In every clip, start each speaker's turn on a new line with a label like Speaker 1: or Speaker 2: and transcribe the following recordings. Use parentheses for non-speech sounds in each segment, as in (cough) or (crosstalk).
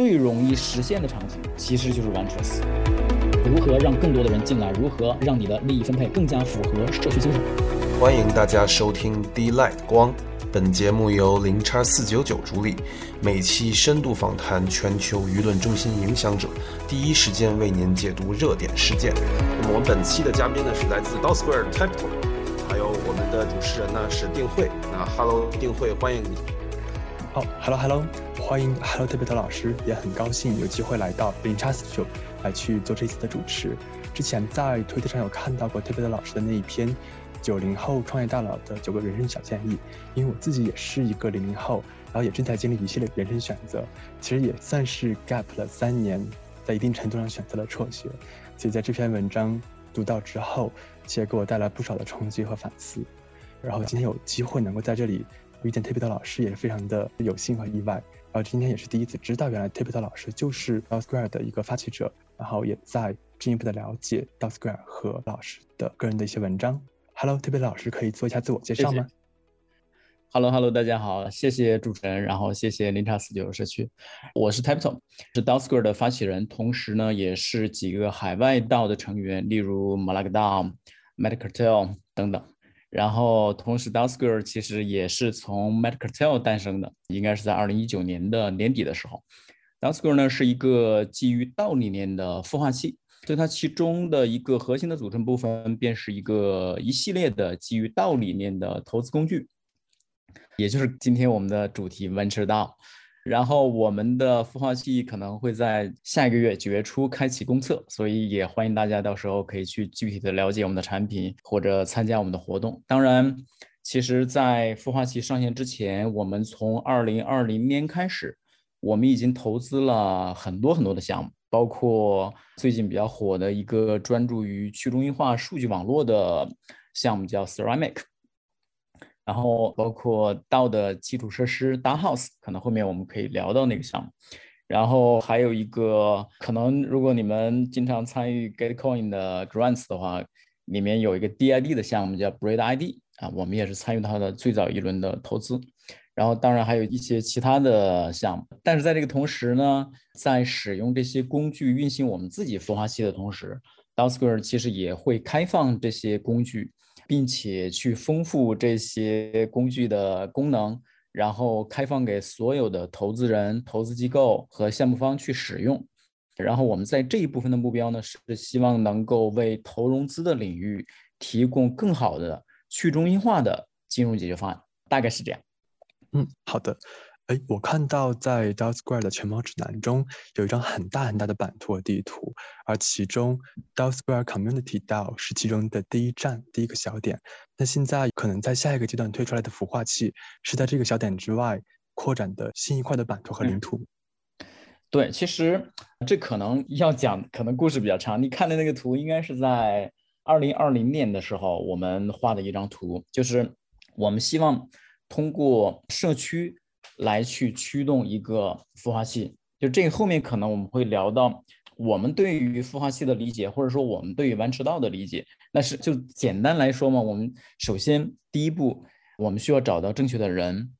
Speaker 1: 最容易实现的场景其实就是玩车死。如何让更多的人进来？如何让你的利益分配更加符合社区精神？
Speaker 2: 欢迎大家收听 D Light 光，本节目由零叉四九九主理，每期深度访谈全球舆论中心影响者，第一时间为您解读热点事件。那么我们本期的嘉宾呢是来自 Dao Square 的 Type，还有我们的主持人呢是定慧。那 Hello 定慧，欢迎你。
Speaker 3: 哦，Hello Hello，欢迎 Hello 特别的老师，也很高兴有机会来到零叉四九。来去做这次的主持。之前在推特上有看到过特别的老师的那一篇九零后创业大佬的九个人生小建议。因为我自己也是一个零零后，然后也正在经历一系列人生选择，其实也算是 gap 了三年，在一定程度上选择了辍学。所以在这篇文章读到之后，其实给我带来不少的冲击和反思。然后今天有机会能够在这里遇见特别的老师，也是非常的有幸和意外。然后今天也是第一次知道，原来 t i p t 老师就是 d o Square 的一个发起者，然后也在进一步的了解 d o Square 和老师的个人的一些文章。Hello t i p t 老师，可以做一下自我介绍吗
Speaker 1: ？Hello Hello，大家好，谢谢主持人，然后谢谢零叉四九社区，我是 t i p t o 是 d o Square 的发起人，同时呢也是几个海外道的成员，例如 Malakdao、Medicartel 等等。然后，同时 d o s q u a r 其实也是从 Medcartel 诞生的，应该是在二零一九年的年底的时候。d o s q u a r 呢是一个基于道理念的孵化器，所以它其中的一个核心的组成部分便是一个一系列的基于道理念的投资工具，也就是今天我们的主题 Venture DAO。然后我们的孵化器可能会在下一个月九月初开启公测，所以也欢迎大家到时候可以去具体的了解我们的产品或者参加我们的活动。当然，其实，在孵化器上线之前，我们从二零二零年开始，我们已经投资了很多很多的项目，包括最近比较火的一个专注于去中心化数据网络的项目，叫 Ceramic。然后包括道的基础设施 d a House，可能后面我们可以聊到那个项目。然后还有一个可能，如果你们经常参与 Getcoin 的 Grants 的话，里面有一个 DID 的项目叫 Bread ID 啊，我们也是参与它的最早一轮的投资。然后当然还有一些其他的项目。但是在这个同时呢，在使用这些工具运行我们自己孵化器的同时 d a s q u a r 其实也会开放这些工具。并且去丰富这些工具的功能，然后开放给所有的投资人、投资机构和项目方去使用。然后我们在这一部分的目标呢，是希望能够为投融资的领域提供更好的去中心化的金融解决方案，大概是这样。
Speaker 3: 嗯，好的。哎，我看到在 DAO Square 的全貌指南中有一张很大很大的版图和地图，而其中 DAO Square Community DAO 是其中的第一站、第一个小点。那现在可能在下一个阶段推出来的孵化器是在这个小点之外扩展的新一块的版图和领土。
Speaker 1: 对，其实这可能要讲，可能故事比较长。你看的那个图应该是在二零二零年的时候我们画的一张图，就是我们希望通过社区。来去驱动一个孵化器，就这个后面可能我们会聊到我们对于孵化器的理解，或者说我们对于完迟道的理解。那是就简单来说嘛，我们首先第一步，我们需要找到正确的人，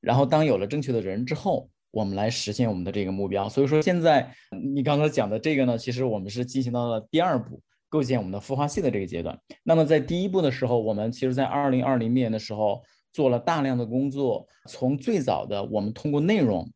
Speaker 1: 然后当有了正确的人之后，我们来实现我们的这个目标。所以说现在你刚才讲的这个呢，其实我们是进行到了第二步，构建我们的孵化器的这个阶段。那么在第一步的时候，我们其实在二零二零年的时候。做了大量的工作，从最早的我们通过内容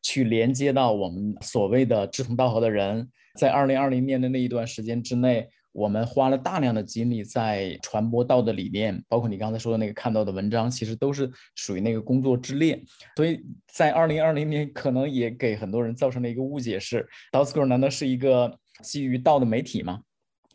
Speaker 1: 去连接到我们所谓的志同道合的人，在二零二零年的那一段时间之内，我们花了大量的精力在传播道的理念，包括你刚才说的那个看到的文章，其实都是属于那个工作之列。所以在二零二零年，可能也给很多人造成了一个误解：是 d o s c o r 难道是一个基于道的媒体吗？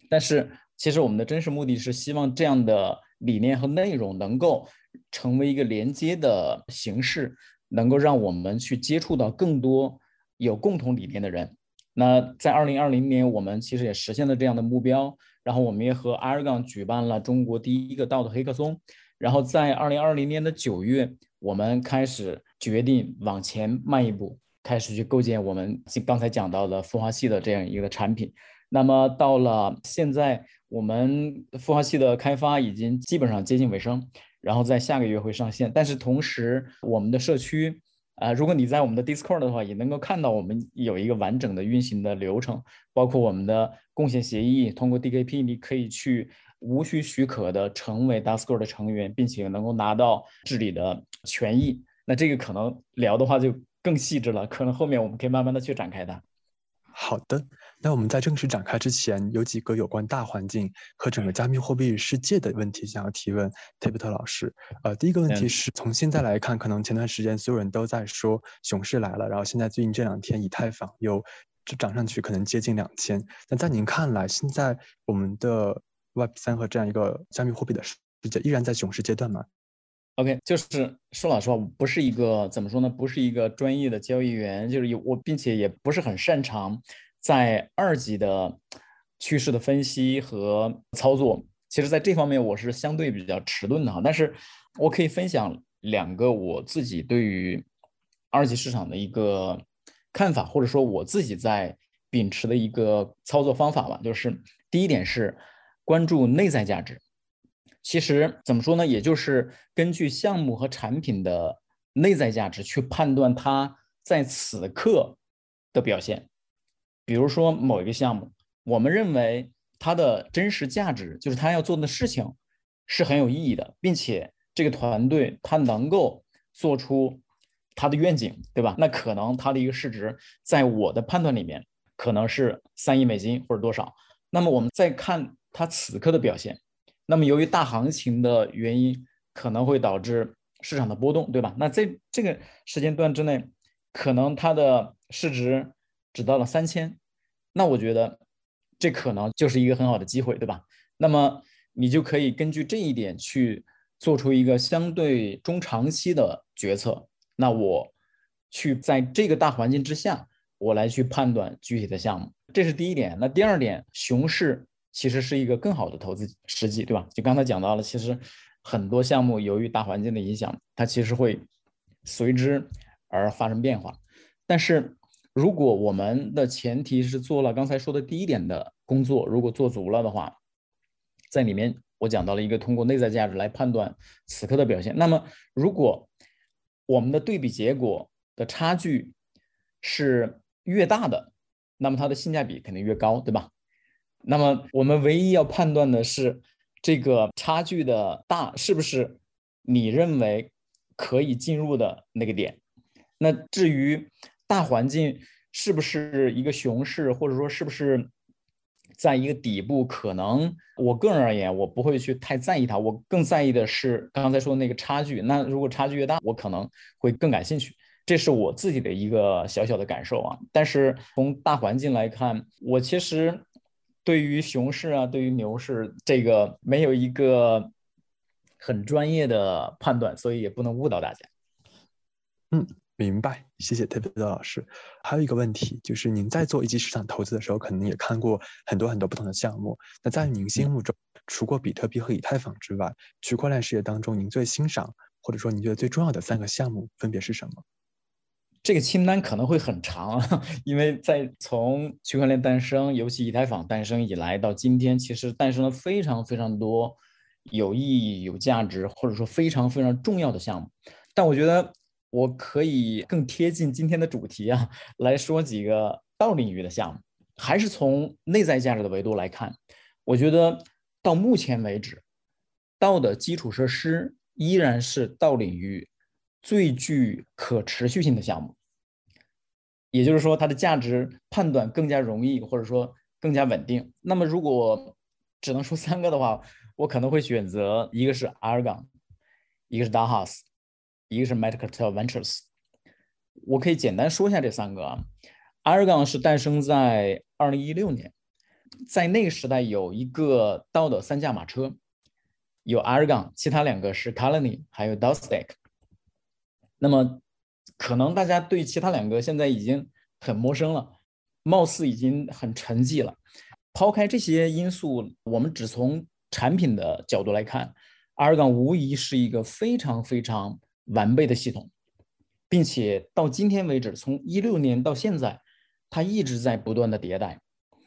Speaker 1: 但是其实我们的真实目的是希望这样的理念和内容能够。成为一个连接的形式，能够让我们去接触到更多有共同理念的人。那在二零二零年，我们其实也实现了这样的目标。然后我们也和 Argon 举办了中国第一个道的黑客松。然后在二零二零年的九月，我们开始决定往前迈一步，开始去构建我们刚才讲到的孵化器的这样一个产品。那么到了现在，我们孵化器的开发已经基本上接近尾声。然后在下个月会上线，但是同时我们的社区啊，如果你在我们的 Discord 的话，也能够看到我们有一个完整的运行的流程，包括我们的贡献协议，通过 DKP 你可以去无需许可的成为 Discord 的成员，并且能够拿到治理的权益。那这个可能聊的话就更细致了，可能后面我们可以慢慢的去展开它。
Speaker 3: 好的，那我们在正式展开之前，有几个有关大环境和整个加密货币世界的问题想要提问 t a p t 老师。呃，第一个问题是从现在来看，可能前段时间所有人都在说熊市来了，然后现在最近这两天以太坊又涨上去，可能接近两千。那在您看来，现在我们的 Web 三和这样一个加密货币的世界依然在熊市阶段吗
Speaker 1: ？OK，就是说老实话，不是一个怎么说呢？不是一个专业的交易员，就是有我，并且也不是很擅长在二级的趋势的分析和操作。其实，在这方面我是相对比较迟钝的哈。但是我可以分享两个我自己对于二级市场的一个看法，或者说我自己在秉持的一个操作方法吧。就是第一点是关注内在价值。其实怎么说呢？也就是根据项目和产品的内在价值去判断它在此刻的表现。比如说某一个项目，我们认为它的真实价值就是它要做的事情是很有意义的，并且这个团队它能够做出它的愿景，对吧？那可能它的一个市值在我的判断里面可能是三亿美金或者多少。那么我们再看它此刻的表现。那么，由于大行情的原因，可能会导致市场的波动，对吧？那在这个时间段之内，可能它的市值只到了三千，那我觉得这可能就是一个很好的机会，对吧？那么你就可以根据这一点去做出一个相对中长期的决策。那我去在这个大环境之下，我来去判断具体的项目，这是第一点。那第二点，熊市。其实是一个更好的投资时机，对吧？就刚才讲到了，其实很多项目由于大环境的影响，它其实会随之而发生变化。但是如果我们的前提是做了刚才说的第一点的工作，如果做足了的话，在里面我讲到了一个通过内在价值来判断此刻的表现。那么如果我们的对比结果的差距是越大的，那么它的性价比肯定越高，对吧？那么我们唯一要判断的是，这个差距的大是不是你认为可以进入的那个点？那至于大环境是不是一个熊市，或者说是不是在一个底部，可能我个人而言，我不会去太在意它。我更在意的是刚才说的那个差距。那如果差距越大，我可能会更感兴趣。这是我自己的一个小小的感受啊。但是从大环境来看，我其实。对于熊市啊，对于牛市，这个没有一个很专业的判断，所以也不能误导大家。
Speaker 3: 嗯，明白，谢谢特别的老师。还有一个问题，就是您在做一级市场投资的时候，可能也看过很多很多不同的项目。那在您心目中，除过比特币和以太坊之外，区块链事业当中，您最欣赏或者说您觉得最重要的三个项目分别是什么？
Speaker 1: 这个清单可能会很长，(laughs) 因为在从区块链诞生，尤其以太坊诞生以来到今天，其实诞生了非常非常多有意义、有价值，或者说非常非常重要的项目。但我觉得我可以更贴近今天的主题啊，来说几个道领域的项目。还是从内在价值的维度来看，我觉得到目前为止，道的基础设施依然是道领域。最具可持续性的项目，也就是说，它的价值判断更加容易，或者说更加稳定。那么，如果只能说三个的话，我可能会选择一个是 Argon，一个是 Dahas，一个是 Metacartel Ventures。我可以简单说一下这三个啊。Argon 是诞生在二零一六年，在那个时代有一个道的三驾马车，有 Argon，其他两个是 Colony，还有 Dostek。那么，可能大家对其他两个现在已经很陌生了，貌似已经很沉寂了。抛开这些因素，我们只从产品的角度来看，，Argon 无疑是一个非常非常完备的系统，并且到今天为止，从一六年到现在，它一直在不断的迭代，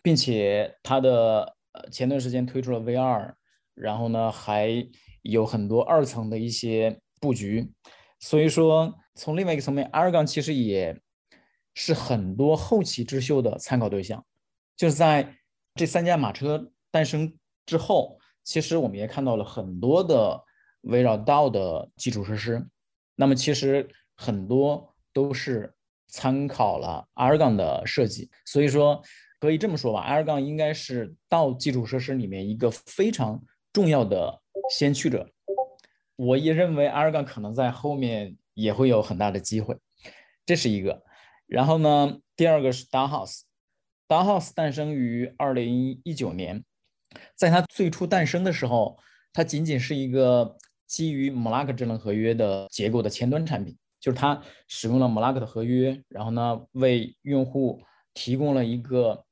Speaker 1: 并且它的呃前段时间推出了 VR，，然后呢还有很多二层的一些布局。所以说，从另外一个层面，Aragon 其实也是很多后起之秀的参考对象。就是在这三驾马车诞生之后，其实我们也看到了很多的围绕道的基础设施。那么其实很多都是参考了 R 杠的设计，所以说可以这么说吧，R 杠应该是到基础设施里面一个非常重要的先驱者。我也认为 R 杠可能在后面也会有很大的机会，这是一个。然后呢，第二个是 d a h o u s e d a h o u s e 诞生于二零一九年，在它最初诞生的时候，它仅仅是一个基于 m l a k 智能合约的结构的前端产品，就是它使用了 m l a k 的合约，然后呢，为用户提供了一个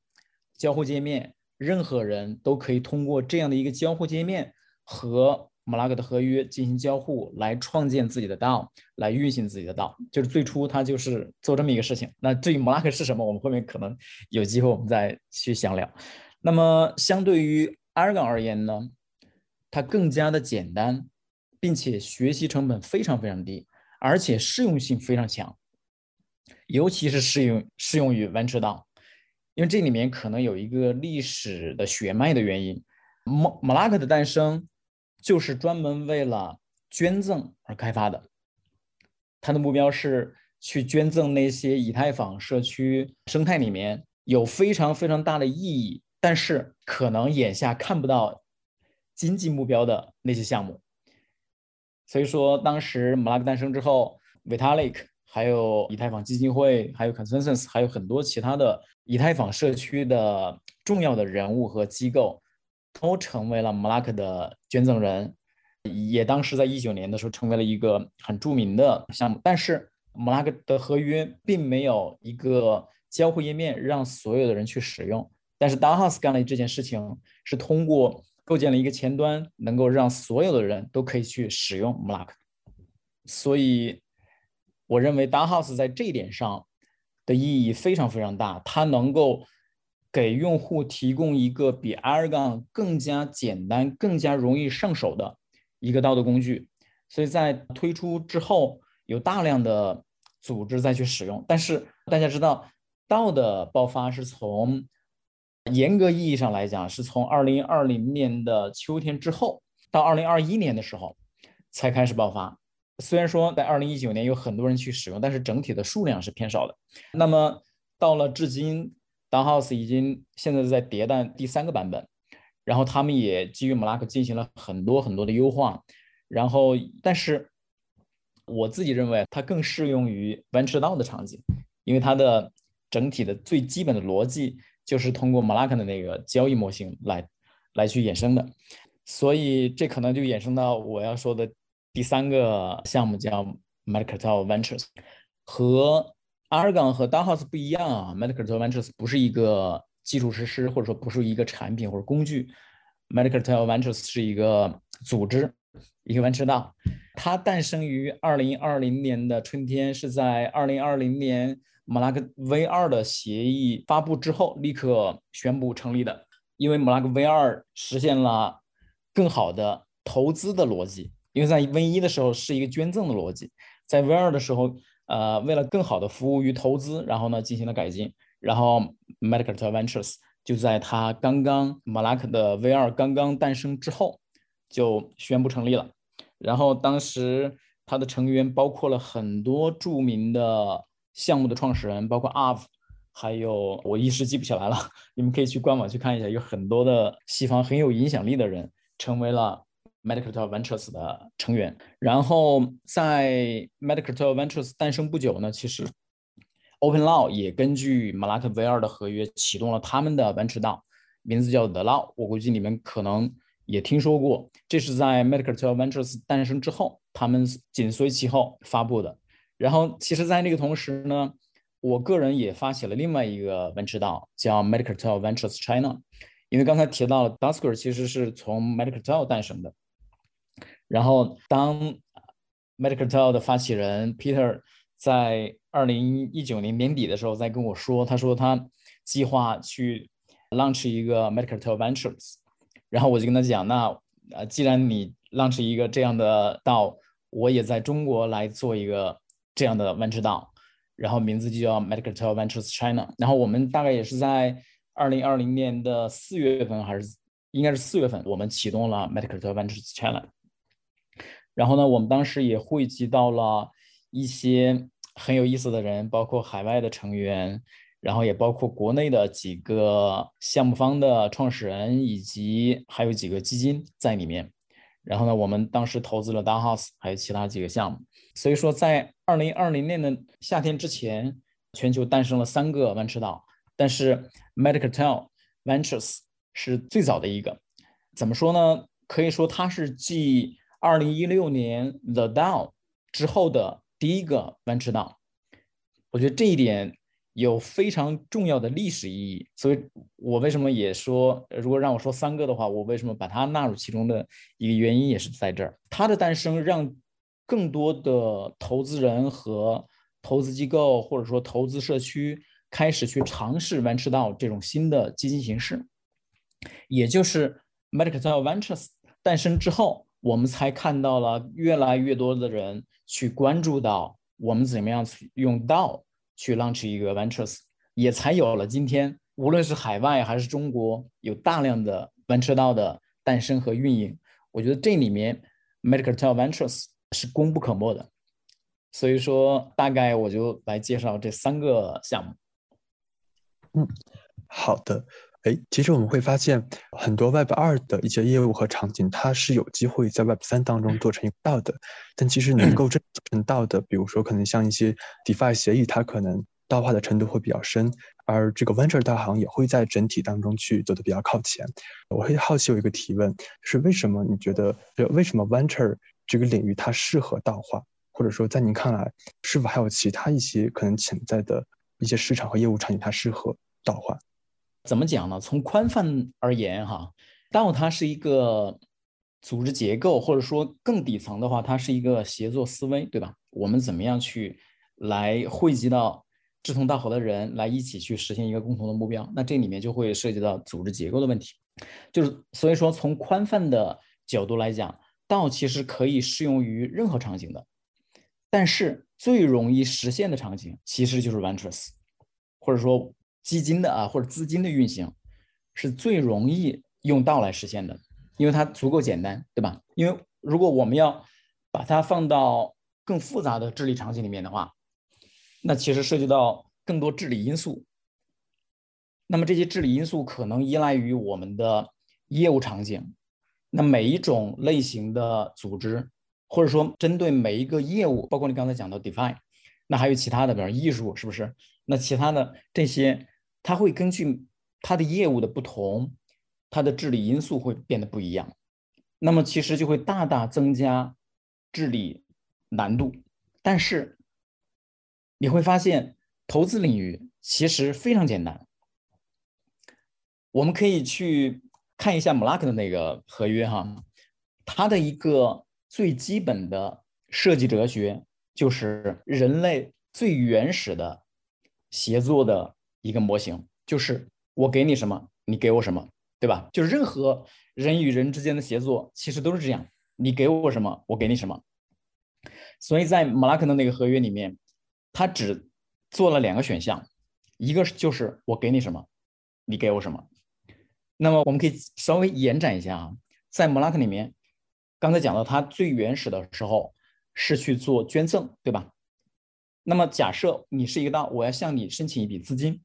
Speaker 1: 交互界面，任何人都可以通过这样的一个交互界面和 m l a k 的合约进行交互，来创建自己的 DAO，来运行自己的 DAO。就是最初它就是做这么一个事情。那至于 m l a k 是什么，我们后面可能有机会我们再去详聊。那么相对于 Argon 而言呢，它更加的简单，并且学习成本非常非常低，而且适用性非常强，尤其是适用适用于玩车道因为这里面可能有一个历史的血脉的原因。m m l a k 的诞生。就是专门为了捐赠而开发的，它的目标是去捐赠那些以太坊社区生态里面有非常非常大的意义，但是可能眼下看不到经济目标的那些项目。所以说，当时 m l a k 诞生之后，Vitalik 还有以太坊基金会，还有 Consensus，还有很多其他的以太坊社区的重要的人物和机构。都成为了 m l a k 的捐赠人，也当时在一九年的时候成为了一个很著名的项目。但是 m l a k 的合约并没有一个交互页面让所有的人去使用。但是 DAOs 干了这件事情，是通过构建了一个前端，能够让所有的人都可以去使用 m l a k 所以我认为 Dahouse 在这一点上的意义非常非常大，它能够。给用户提供一个比 Argon 更加简单、更加容易上手的一个道德工具，所以在推出之后，有大量的组织再去使用。但是大家知道，道的爆发是从严格意义上来讲，是从2020年的秋天之后到2021年的时候才开始爆发。虽然说在2019年有很多人去使用，但是整体的数量是偏少的。那么到了至今。，Dahouse 已经现在在迭代第三个版本，然后他们也基于 m l a k 进行了很多很多的优化，然后但是我自己认为它更适用于 Virtual 的场景，因为它的整体的最基本的逻辑就是通过 m l a k 的那个交易模型来来去衍生的，所以这可能就衍生到我要说的第三个项目叫 m e d i c a l Ventures 和。Aragon 和 DAOhouse 不一样啊，Medical Ventures 不是一个基础设施，或者说不是一个产品或者工具，Medical Ventures 是一个组织，一个 Venture DAO。它诞生于二零二零年的春天，是在二零二零年马拉克 V2 的协议发布之后立刻宣布成立的。因为马拉克 V2 实现了更好的投资的逻辑，因为在 V1 的时候是一个捐赠的逻辑，在 V2 的时候。呃，为了更好的服务于投资，然后呢进行了改进，然后 Medical Ventures 就在它刚刚马拉克的 V2 刚刚诞生之后就宣布成立了。然后当时它的成员包括了很多著名的项目的创始人，包括 a v 还有我一时记不起来了，(laughs) 你们可以去官网去看一下，有很多的西方很有影响力的人成为了。Medical Ventures 的成员，然后在 Medical Ventures 诞生不久呢，其实 OpenLaw 也根据 m a l a k V2 的合约启动了他们的 Venture DAO，名字叫 The Law，我估计你们可能也听说过。这是在 Medical Ventures 诞生之后，他们紧随其后发布的。然后，其实，在那个同时呢，我个人也发起了另外一个 Venture DAO，叫 Medical Ventures China，因为刚才提到了 Dusker 其实是从 Medical 诞生的。然后，当 Medical t e l 的发起人 Peter 在二零一九年年底的时候，在跟我说，他说他计划去 launch 一个 Medical t e l Ventures。然后我就跟他讲，那呃，既然你 launch 一个这样的道，我也在中国来做一个这样的 venture 道，然后名字就叫 Medicatel Ventures China。然后我们大概也是在二零二零年的四月份，还是应该是四月份，我们启动了 Medicatel Ventures China。然后呢，我们当时也汇集到了一些很有意思的人，包括海外的成员。然后也包括国内的几个项目方的创始人，以及还有几个基金在里面。然后呢，我们当时投资了 d a House，还有其他几个项目。所以说，在二零二零年的夏天之前，全球诞生了三个 venture 道，但是 Medicatel Ventures 是最早的一个。怎么说呢？可以说它是继二零一六年 The DAO 之后的第一个 venture 道。我觉得这一点。有非常重要的历史意义，所以我为什么也说，如果让我说三个的话，我为什么把它纳入其中的一个原因也是在这儿。它的诞生让更多的投资人和投资机构或者说投资社区开始去尝试 venture 到这种新的基金形式，也就是 Medical Ventures 诞生之后，我们才看到了越来越多的人去关注到我们怎么样去用到。去 launch 一个 ventures，也才有了今天，无论是海外还是中国，有大量的 venture 道的诞生和运营。我觉得这里面 medical tel Ventures 是功不可没的。所以说，大概我就来介绍这三个项目。
Speaker 3: 嗯，好的。哎，其实我们会发现，很多 Web 二的一些业务和场景，它是有机会在 Web 三当中做成一个道的。但其实能够真做成道的，比如说可能像一些 DeFi 协议，它可能道化的程度会比较深，而这个 Venture 大行也会在整体当中去走的比较靠前。我会好奇有一个提问，是为什么你觉得，为什么 Venture 这个领域它适合道化，或者说在您看来，是否还有其他一些可能潜在的一些市场和业务场景它适合道化？
Speaker 1: 怎么讲呢？从宽泛而言，哈，DAO 它是一个组织结构，或者说更底层的话，它是一个协作思维，对吧？我们怎么样去来汇集到志同道合的人，来一起去实现一个共同的目标？那这里面就会涉及到组织结构的问题。就是所以说，从宽泛的角度来讲，DAO 其实可以适用于任何场景的，但是最容易实现的场景其实就是 OneTrust，或者说。基金的啊，或者资金的运行，是最容易用道来实现的，因为它足够简单，对吧？因为如果我们要把它放到更复杂的治理场景里面的话，那其实涉及到更多治理因素。那么这些治理因素可能依赖于我们的业务场景。那每一种类型的组织，或者说针对每一个业务，包括你刚才讲的 DeFi，那还有其他的，比如艺术，是不是？那其他的这些。它会根据它的业务的不同，它的治理因素会变得不一样，那么其实就会大大增加治理难度。但是你会发现，投资领域其实非常简单。我们可以去看一下 m l a k 的那个合约哈，它的一个最基本的设计哲学就是人类最原始的协作的。一个模型就是我给你什么，你给我什么，对吧？就是任何人与人之间的协作，其实都是这样，你给我什么，我给你什么。所以在马拉克的那个合约里面，他只做了两个选项，一个就是我给你什么，你给我什么。那么我们可以稍微延展一下啊，在马拉克里面，刚才讲到他最原始的时候是去做捐赠，对吧？那么假设你是一个道，我要向你申请一笔资金。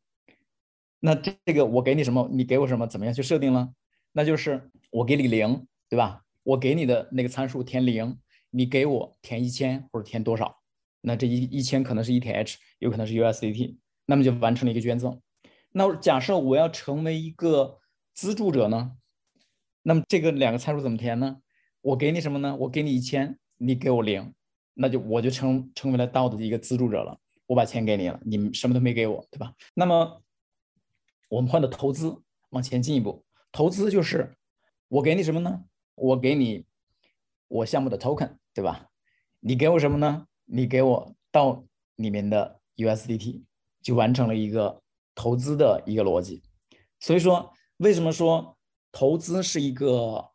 Speaker 1: 那这个我给你什么，你给我什么，怎么样去设定呢？那就是我给你零，对吧？我给你的那个参数填零，你给我填一千或者填多少？那这一一千可能是 ETH，有可能是 USDT，那么就完成了一个捐赠。那假设我要成为一个资助者呢？那么这个两个参数怎么填呢？我给你什么呢？我给你一千，你给我零，那就我就成成为了道的一个资助者了。我把钱给你了，你们什么都没给我，对吧？那么我们换的投资往前进一步，投资就是我给你什么呢？我给你我项目的 token，对吧？你给我什么呢？你给我到里面的 USDT，就完成了一个投资的一个逻辑。所以说，为什么说投资是一个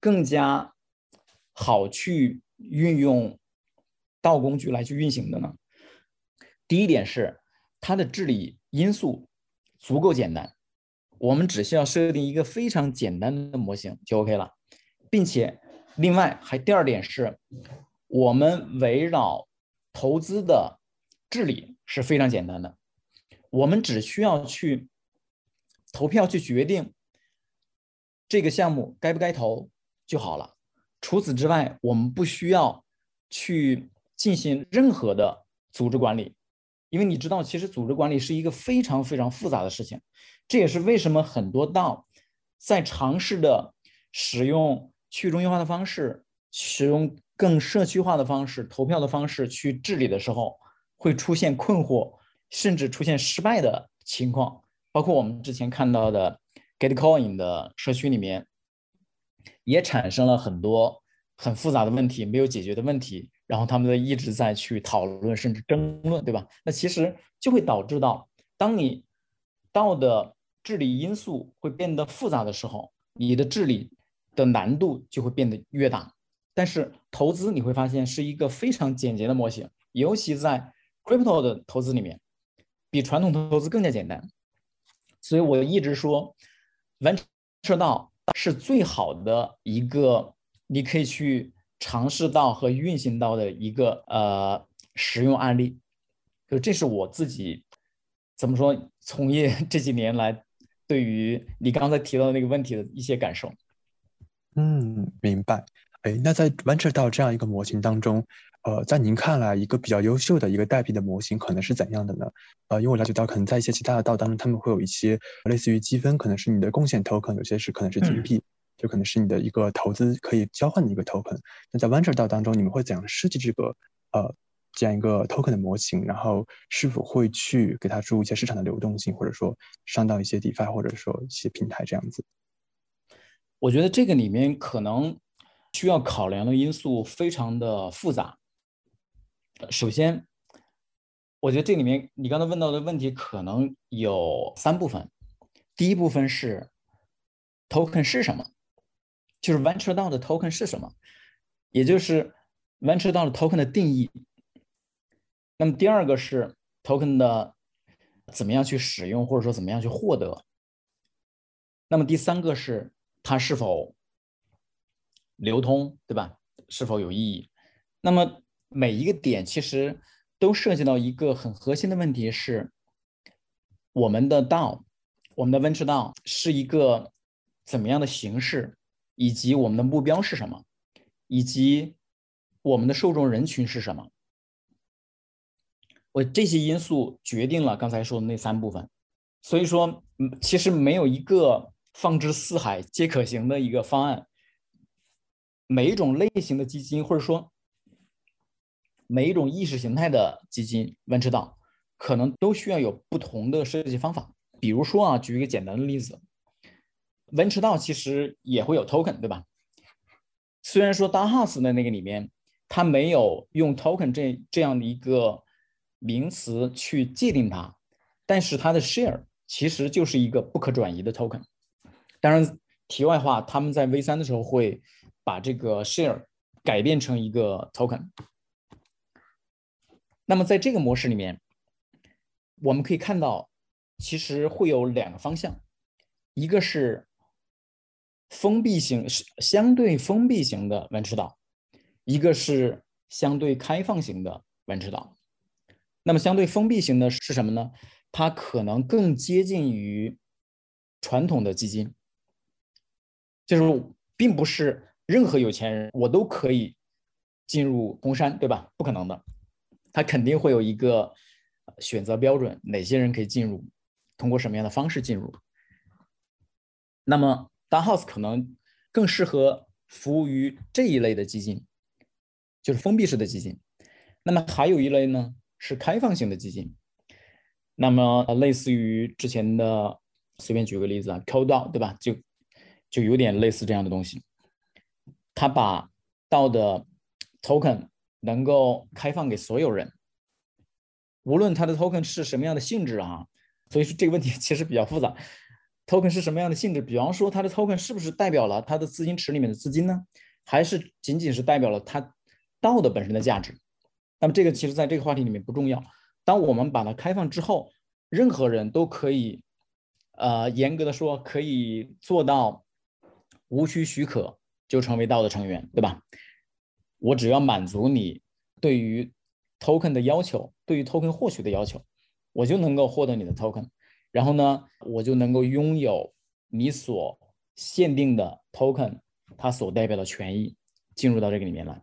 Speaker 1: 更加好去运用道工具来去运行的呢？第一点是它的治理因素足够简单，我们只需要设定一个非常简单的模型就 OK 了，并且另外还第二点是，我们围绕投资的治理是非常简单的，我们只需要去投票去决定这个项目该不该投就好了。除此之外，我们不需要去进行任何的组织管理，因为你知道，其实组织管理是一个非常非常复杂的事情。这也是为什么很多道在尝试的使用去中心化的方式，使用更社区化的方式、投票的方式去治理的时候，会出现困惑，甚至出现失败的情况。包括我们之前看到的 Gitcoin 的社区里面。也产生了很多很复杂的问题，没有解决的问题，然后他们一直在去讨论，甚至争论，对吧？那其实就会导致到，当你道的治理因素会变得复杂的时候，你的治理的难度就会变得越大。但是投资你会发现是一个非常简洁的模型，尤其在 crypto 的投资里面，比传统投资更加简单。所以我一直说，完成到。是最好的一个，你可以去尝试到和运行到的一个呃实用案例，就这是我自己怎么说从业 (laughs) 这几年来对于你刚才提到的那个问题的一些感受。
Speaker 3: 嗯，明白。哎，那在 Venture 到这样一个模型当中。呃，在您看来，一个比较优秀的一个代币的模型可能是怎样的呢？呃，因为我了解到，可能在一些其他的道当中，他们会有一些类似于积分，可能是你的贡献 token，有些是可能是金币，就可能是你的一个投资可以交换的一个 token。那在 Venture 道当中，你们会怎样设计这个呃这样一个 token 的模型？然后是否会去给它注入一些市场的流动性，或者说上到一些 DeFi，或者说一些平台这样子？
Speaker 1: 我觉得这个里面可能需要考量的因素非常的复杂。首先，我觉得这里面你刚才问到的问题可能有三部分。第一部分是 token 是什么，就是 venture down 的 token 是什么，也就是 venture down 的 token 的定义。那么第二个是 token 的怎么样去使用，或者说怎么样去获得。那么第三个是它是否流通，对吧？是否有意义？那么。每一个点其实都涉及到一个很核心的问题，是我们的道，我们的温 e 道是一个怎么样的形式，以及我们的目标是什么，以及我们的受众人群是什么。我这些因素决定了刚才说的那三部分。所以说，嗯，其实没有一个放之四海皆可行的一个方案。每一种类型的基金，或者说。每一种意识形态的基金，venture 道可能都需要有不同的设计方法。比如说啊，举一个简单的例子，venture 道其实也会有 token，对吧？虽然说 d a House 的那个里面，它没有用 token 这这样的一个名词去界定它，但是它的 share 其实就是一个不可转移的 token。当然，题外话，他们在 V 三的时候会把这个 share 改变成一个 token。那么在这个模式里面，我们可以看到，其实会有两个方向，一个是封闭型、是相对封闭型的文池岛，一个是相对开放型的文池岛。那么相对封闭型的是什么呢？它可能更接近于传统的基金，就是并不是任何有钱人我都可以进入红杉，对吧？不可能的。它肯定会有一个选择标准，哪些人可以进入，通过什么样的方式进入。那么 d a House 可能更适合服务于这一类的基金，就是封闭式的基金。那么还有一类呢，是开放性的基金。那么类似于之前的，随便举个例子啊 c o d a 对吧？就就有点类似这样的东西。它把道的 token。能够开放给所有人，无论它的 token 是什么样的性质啊，所以说这个问题其实比较复杂。Token 是什么样的性质？比方说它的 token 是不是代表了它的资金池里面的资金呢？还是仅仅是代表了它道的本身的价值？那么这个其实在这个话题里面不重要，当我们把它开放之后，任何人都可以，呃，严格的说，可以做到无需许可就成为道的成员，对吧？我只要满足你对于 token 的要求，对于 token 获取的要求，我就能够获得你的 token，然后呢，我就能够拥有你所限定的 token，它所代表的权益进入到这个里面来。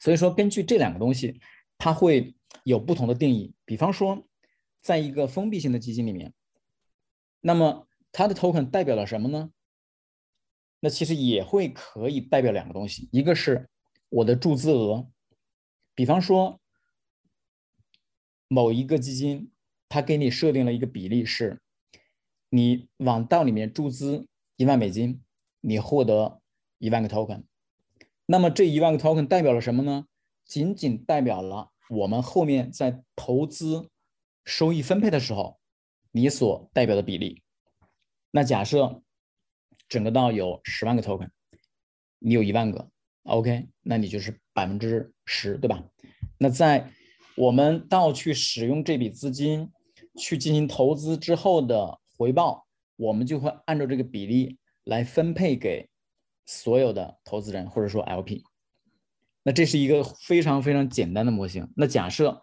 Speaker 1: 所以说，根据这两个东西，它会有不同的定义。比方说，在一个封闭性的基金里面，那么它的 token 代表了什么呢？那其实也会可以代表两个东西，一个是我的注资额，比方说某一个基金，它给你设定了一个比例，是你往道里面注资一万美金，你获得一万个 token。那么这一万个 token 代表了什么呢？仅仅代表了我们后面在投资收益分配的时候，你所代表的比例。那假设整个道有十万个 token，你有一万个，OK，那你就是百分之十，对吧？那在我们道去使用这笔资金去进行投资之后的回报，我们就会按照这个比例来分配给。所有的投资人或者说 LP，那这是一个非常非常简单的模型。那假设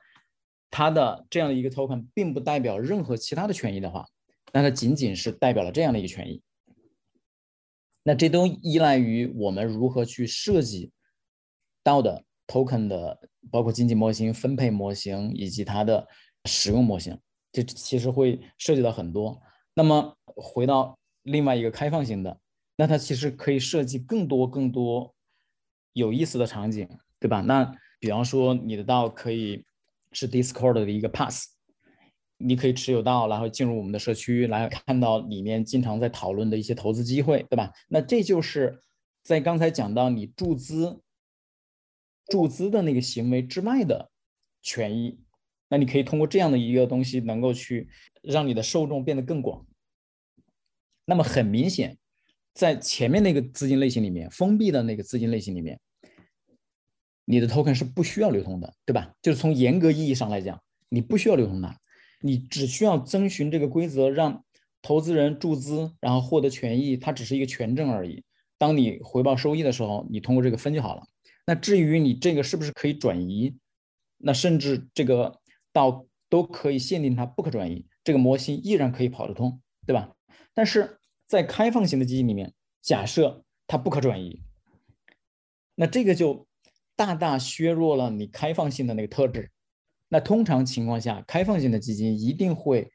Speaker 1: 它的这样的一个 token 并不代表任何其他的权益的话，那它仅仅是代表了这样的一个权益。那这都依赖于我们如何去设计到的 token 的，包括经济模型、分配模型以及它的使用模型，这其实会涉及到很多。那么回到另外一个开放型的。那它其实可以设计更多更多有意思的场景，对吧？那比方说你的道可以是 Discord 的一个 pass，你可以持有到，然后进入我们的社区，来看到里面经常在讨论的一些投资机会，对吧？那这就是在刚才讲到你注资注资的那个行为之外的权益，那你可以通过这样的一个东西，能够去让你的受众变得更广。那么很明显。在前面那个资金类型里面，封闭的那个资金类型里面，你的 token 是不需要流通的，对吧？就是从严格意义上来讲，你不需要流通的，你只需要遵循这个规则，让投资人注资，然后获得权益，它只是一个权证而已。当你回报收益的时候，你通过这个分就好了。那至于你这个是不是可以转移，那甚至这个到都可以限定它不可转移，这个模型依然可以跑得通，对吧？但是。在开放型的基金里面，假设它不可转移，那这个就大大削弱了你开放性的那个特质。那通常情况下，开放性的基金一定会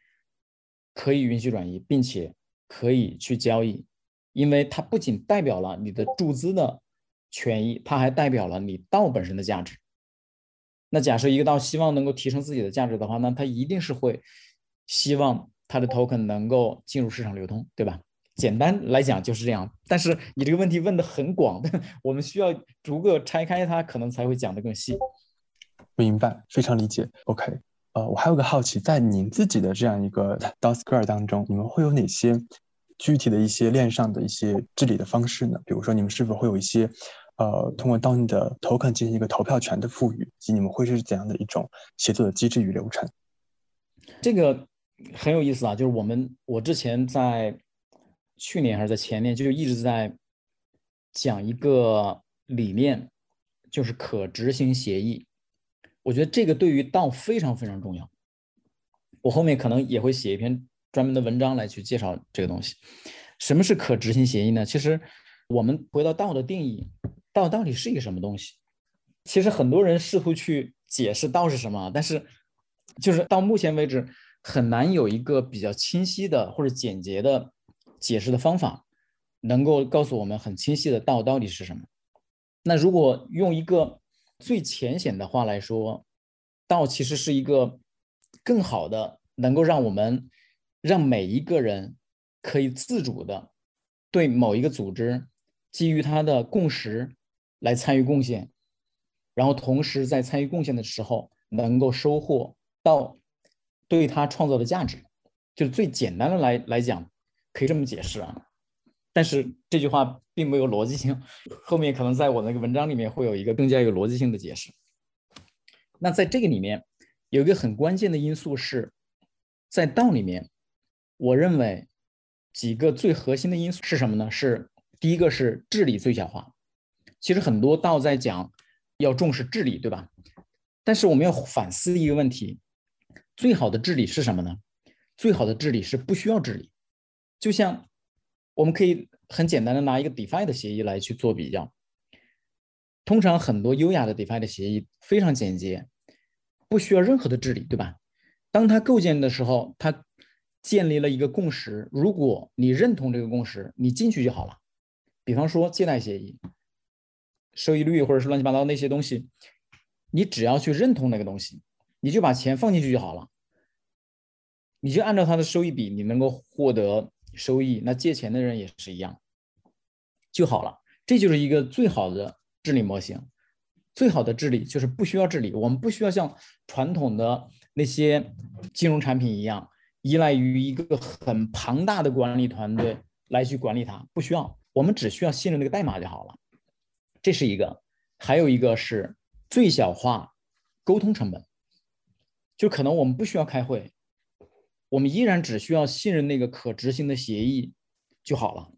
Speaker 1: 可以允许转移，并且可以去交易，因为它不仅代表了你的注资的权益，它还代表了你道本身的价值。那假设一个道希望能够提升自己的价值的话，那他一定是会希望他的 token 能够进入市场流通，对吧？简单来讲就是这样，但是你这个问题问的很广，(laughs) 我们需要逐个拆开它，可能才会讲得更细。
Speaker 3: 明白，非常理解。OK，呃，我还有个好奇，在您自己的这样一个 DAO Square 当中，你们会有哪些具体的一些链上的一些治理的方式呢？比如说，你们是否会有一些呃，通过当你的 token 进行一个投票权的赋予，以及你们会是怎样的一种协作的机制与流程？
Speaker 1: 这个很有意思啊，就是我们我之前在。去年还是在前年，就一直在讲一个理念，就是可执行协议。我觉得这个对于道非常非常重要。我后面可能也会写一篇专门的文章来去介绍这个东西。什么是可执行协议呢？其实我们回到道的定义，道到底是一个什么东西？其实很多人试图去解释道是什么，但是就是到目前为止很难有一个比较清晰的或者简洁的。解释的方法能够告诉我们很清晰的道到底是什么。那如果用一个最浅显的话来说，道其实是一个更好的，能够让我们让每一个人可以自主的对某一个组织基于他的共识来参与贡献，然后同时在参与贡献的时候能够收获到对他创造的价值，就是最简单的来来讲。可以这么解释啊，但是这句话并没有逻辑性，后面可能在我那个文章里面会有一个更加有逻辑性的解释。那在这个里面有一个很关键的因素是，在道里面，我认为几个最核心的因素是什么呢？是第一个是治理最小化。其实很多道在讲要重视治理，对吧？但是我们要反思一个问题：最好的治理是什么呢？最好的治理是不需要治理。就像我们可以很简单的拿一个 DeFi 的协议来去做比较。通常很多优雅的 DeFi 的协议非常简洁，不需要任何的治理，对吧？当它构建的时候，它建立了一个共识。如果你认同这个共识，你进去就好了。比方说借贷协议、收益率或者是乱七八糟那些东西，你只要去认同那个东西，你就把钱放进去就好了。你就按照它的收益比，你能够获得收益。那借钱的人也是一样，就好了。这就是一个最好的。治理模型最好的治理就是不需要治理，我们不需要像传统的那些金融产品一样依赖于一个很庞大的管理团队来去管理它，不需要，我们只需要信任那个代码就好了。这是一个，还有一个是最小化沟通成本，就可能我们不需要开会，我们依然只需要信任那个可执行的协议就好了。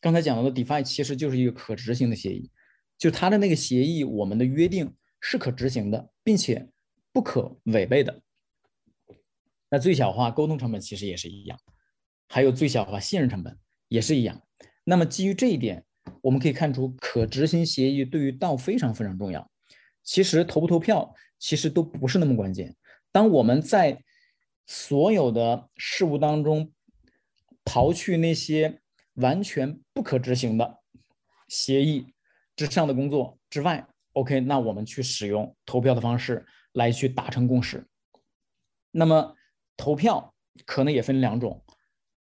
Speaker 1: 刚才讲到的 DeFi 其实就是一个可执行的协议。就他的那个协议，我们的约定是可执行的，并且不可违背的。那最小化沟通成本其实也是一样，还有最小化信任成本也是一样。那么基于这一点，我们可以看出可执行协议对于道非常非常重要。其实投不投票其实都不是那么关键。当我们在所有的事物当中刨去那些完全不可执行的协议。之上的工作之外，OK，那我们去使用投票的方式来去达成共识。那么投票可能也分两种，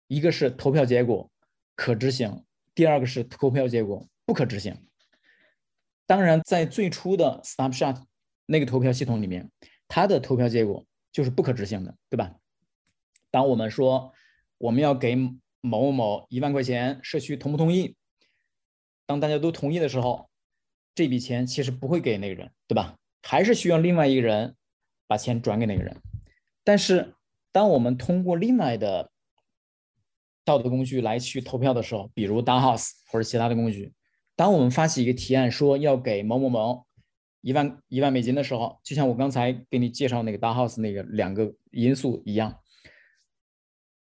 Speaker 1: 一个是投票结果可执行，第二个是投票结果不可执行。当然，在最初的 Snapshot 那个投票系统里面，它的投票结果就是不可执行的，对吧？当我们说我们要给某某某一万块钱，社区同不同意？当大家都同意的时候，这笔钱其实不会给那个人，对吧？还是需要另外一个人把钱转给那个人。但是，当我们通过另外的道德工具来去投票的时候，比如 d a House 或者其他的工具，当我们发起一个提案说要给某某某一万一万美金的时候，就像我刚才给你介绍那个 d a House 那个两个因素一样，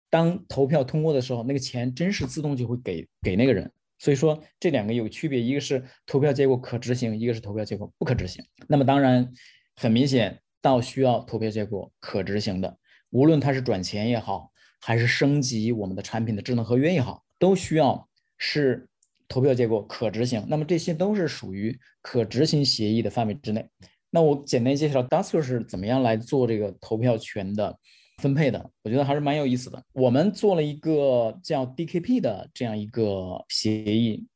Speaker 1: 当投票通过的时候，那个钱真是自动就会给给那个人。所以说这两个有区别，一个是投票结果可执行，一个是投票结果不可执行。那么当然很明显，到需要投票结果可执行的，无论它是转钱也好，还是升级我们的产品的智能合约也好，都需要是投票结果可执行。那么这些都是属于可执行协议的范围之内。那我简单介绍 d a s k e r 是怎么样来做这个投票权的。分配的，我觉得还是蛮有意思的。我们做了一个叫 DKP 的这样一个协议，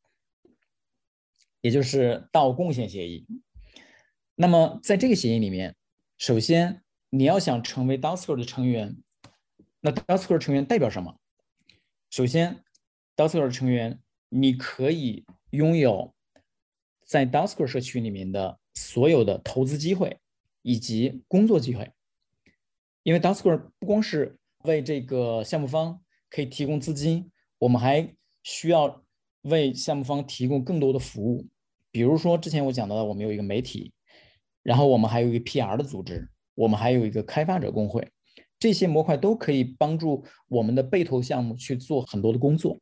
Speaker 1: 也就是道贡献协议。那么在这个协议里面，首先你要想成为 DASKER 的成员，那 DASKER 成员代表什么？首先，DASKER 成员你可以拥有在 DASKER 社区里面的所有的投资机会以及工作机会。因为 Daskur 不光是为这个项目方可以提供资金，我们还需要为项目方提供更多的服务。比如说之前我讲到的，我们有一个媒体，然后我们还有一个 PR 的组织，我们还有一个开发者工会，这些模块都可以帮助我们的被投项目去做很多的工作。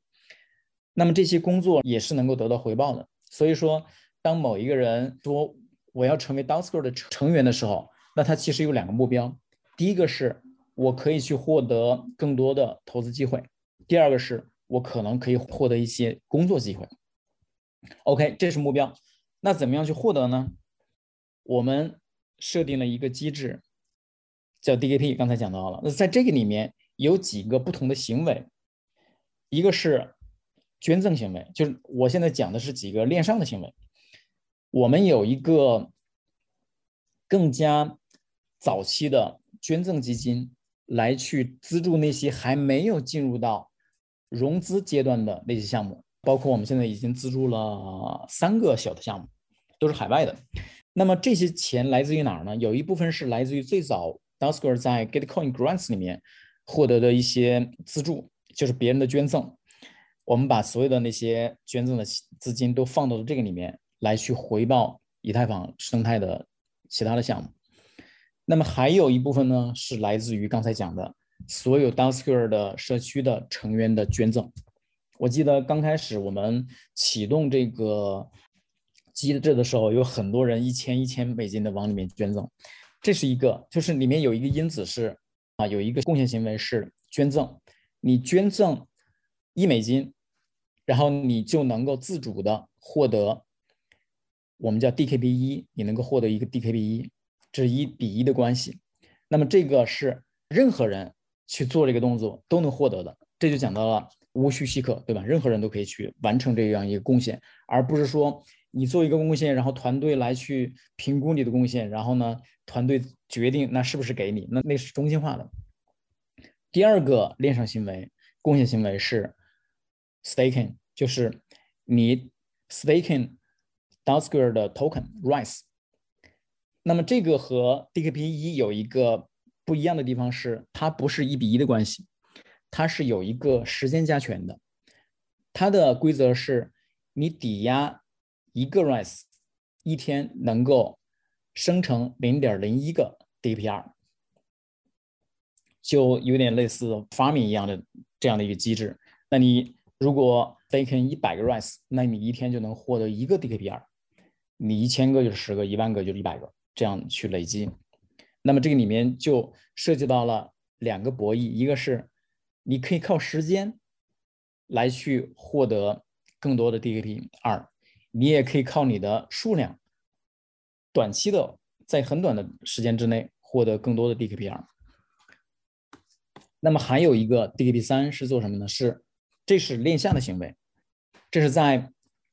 Speaker 1: 那么这些工作也是能够得到回报的。所以说，当某一个人说我要成为 Dowsco 的成员的时候，那他其实有两个目标。第一个是我可以去获得更多的投资机会，第二个是我可能可以获得一些工作机会。OK，这是目标。那怎么样去获得呢？我们设定了一个机制，叫 DKP。刚才讲到了，那在这个里面有几个不同的行为，一个是捐赠行为，就是我现在讲的是几个链上的行为。我们有一个更加早期的。捐赠基金来去资助那些还没有进入到融资阶段的那些项目，包括我们现在已经资助了三个小的项目，都是海外的。那么这些钱来自于哪儿呢？有一部分是来自于最早 DAOSquare 在 Gitcoin Grants 里面获得的一些资助，就是别人的捐赠，我们把所有的那些捐赠的资金都放到了这个里面来去回报以太坊生态的其他的项目。那么还有一部分呢，是来自于刚才讲的所有 DAOSquare 的社区的成员的捐赠。我记得刚开始我们启动这个机制的时候，有很多人一千一千美金的往里面捐赠，这是一个，就是里面有一个因子是啊，有一个贡献行为是捐赠，你捐赠一美金，然后你就能够自主的获得我们叫 DKB 一，你能够获得一个 DKB 一，这是一比一的关系。那么这个是任何人去做这个动作都能获得的，这就讲到了。无需许可，对吧？任何人都可以去完成这样一个贡献，而不是说你做一个贡献，然后团队来去评估你的贡献，然后呢，团队决定那是不是给你，那那是中心化的。第二个链上行为，贡献行为是 staking，就是你 staking DAOSquare 的 token rise。那么这个和 DKP 一有一个不一样的地方是，它不是一比一的关系。它是有一个时间加权的，它的规则是，你抵押一个 rise，一天能够生成零点零一个 DPR，就有点类似 farming 一样的这样的一个机制。那你如果 staking 一百个 rise，那你一天就能获得一个 DPR，你一千个就是十个，一万个就是一百个，这样去累积。那么这个里面就涉及到了两个博弈，一个是。你可以靠时间来去获得更多的 DKP。二，你也可以靠你的数量，短期的在很短的时间之内获得更多的 DKPR，那么还有一个 DKP 三是做什么呢？是这是链下的行为，这是在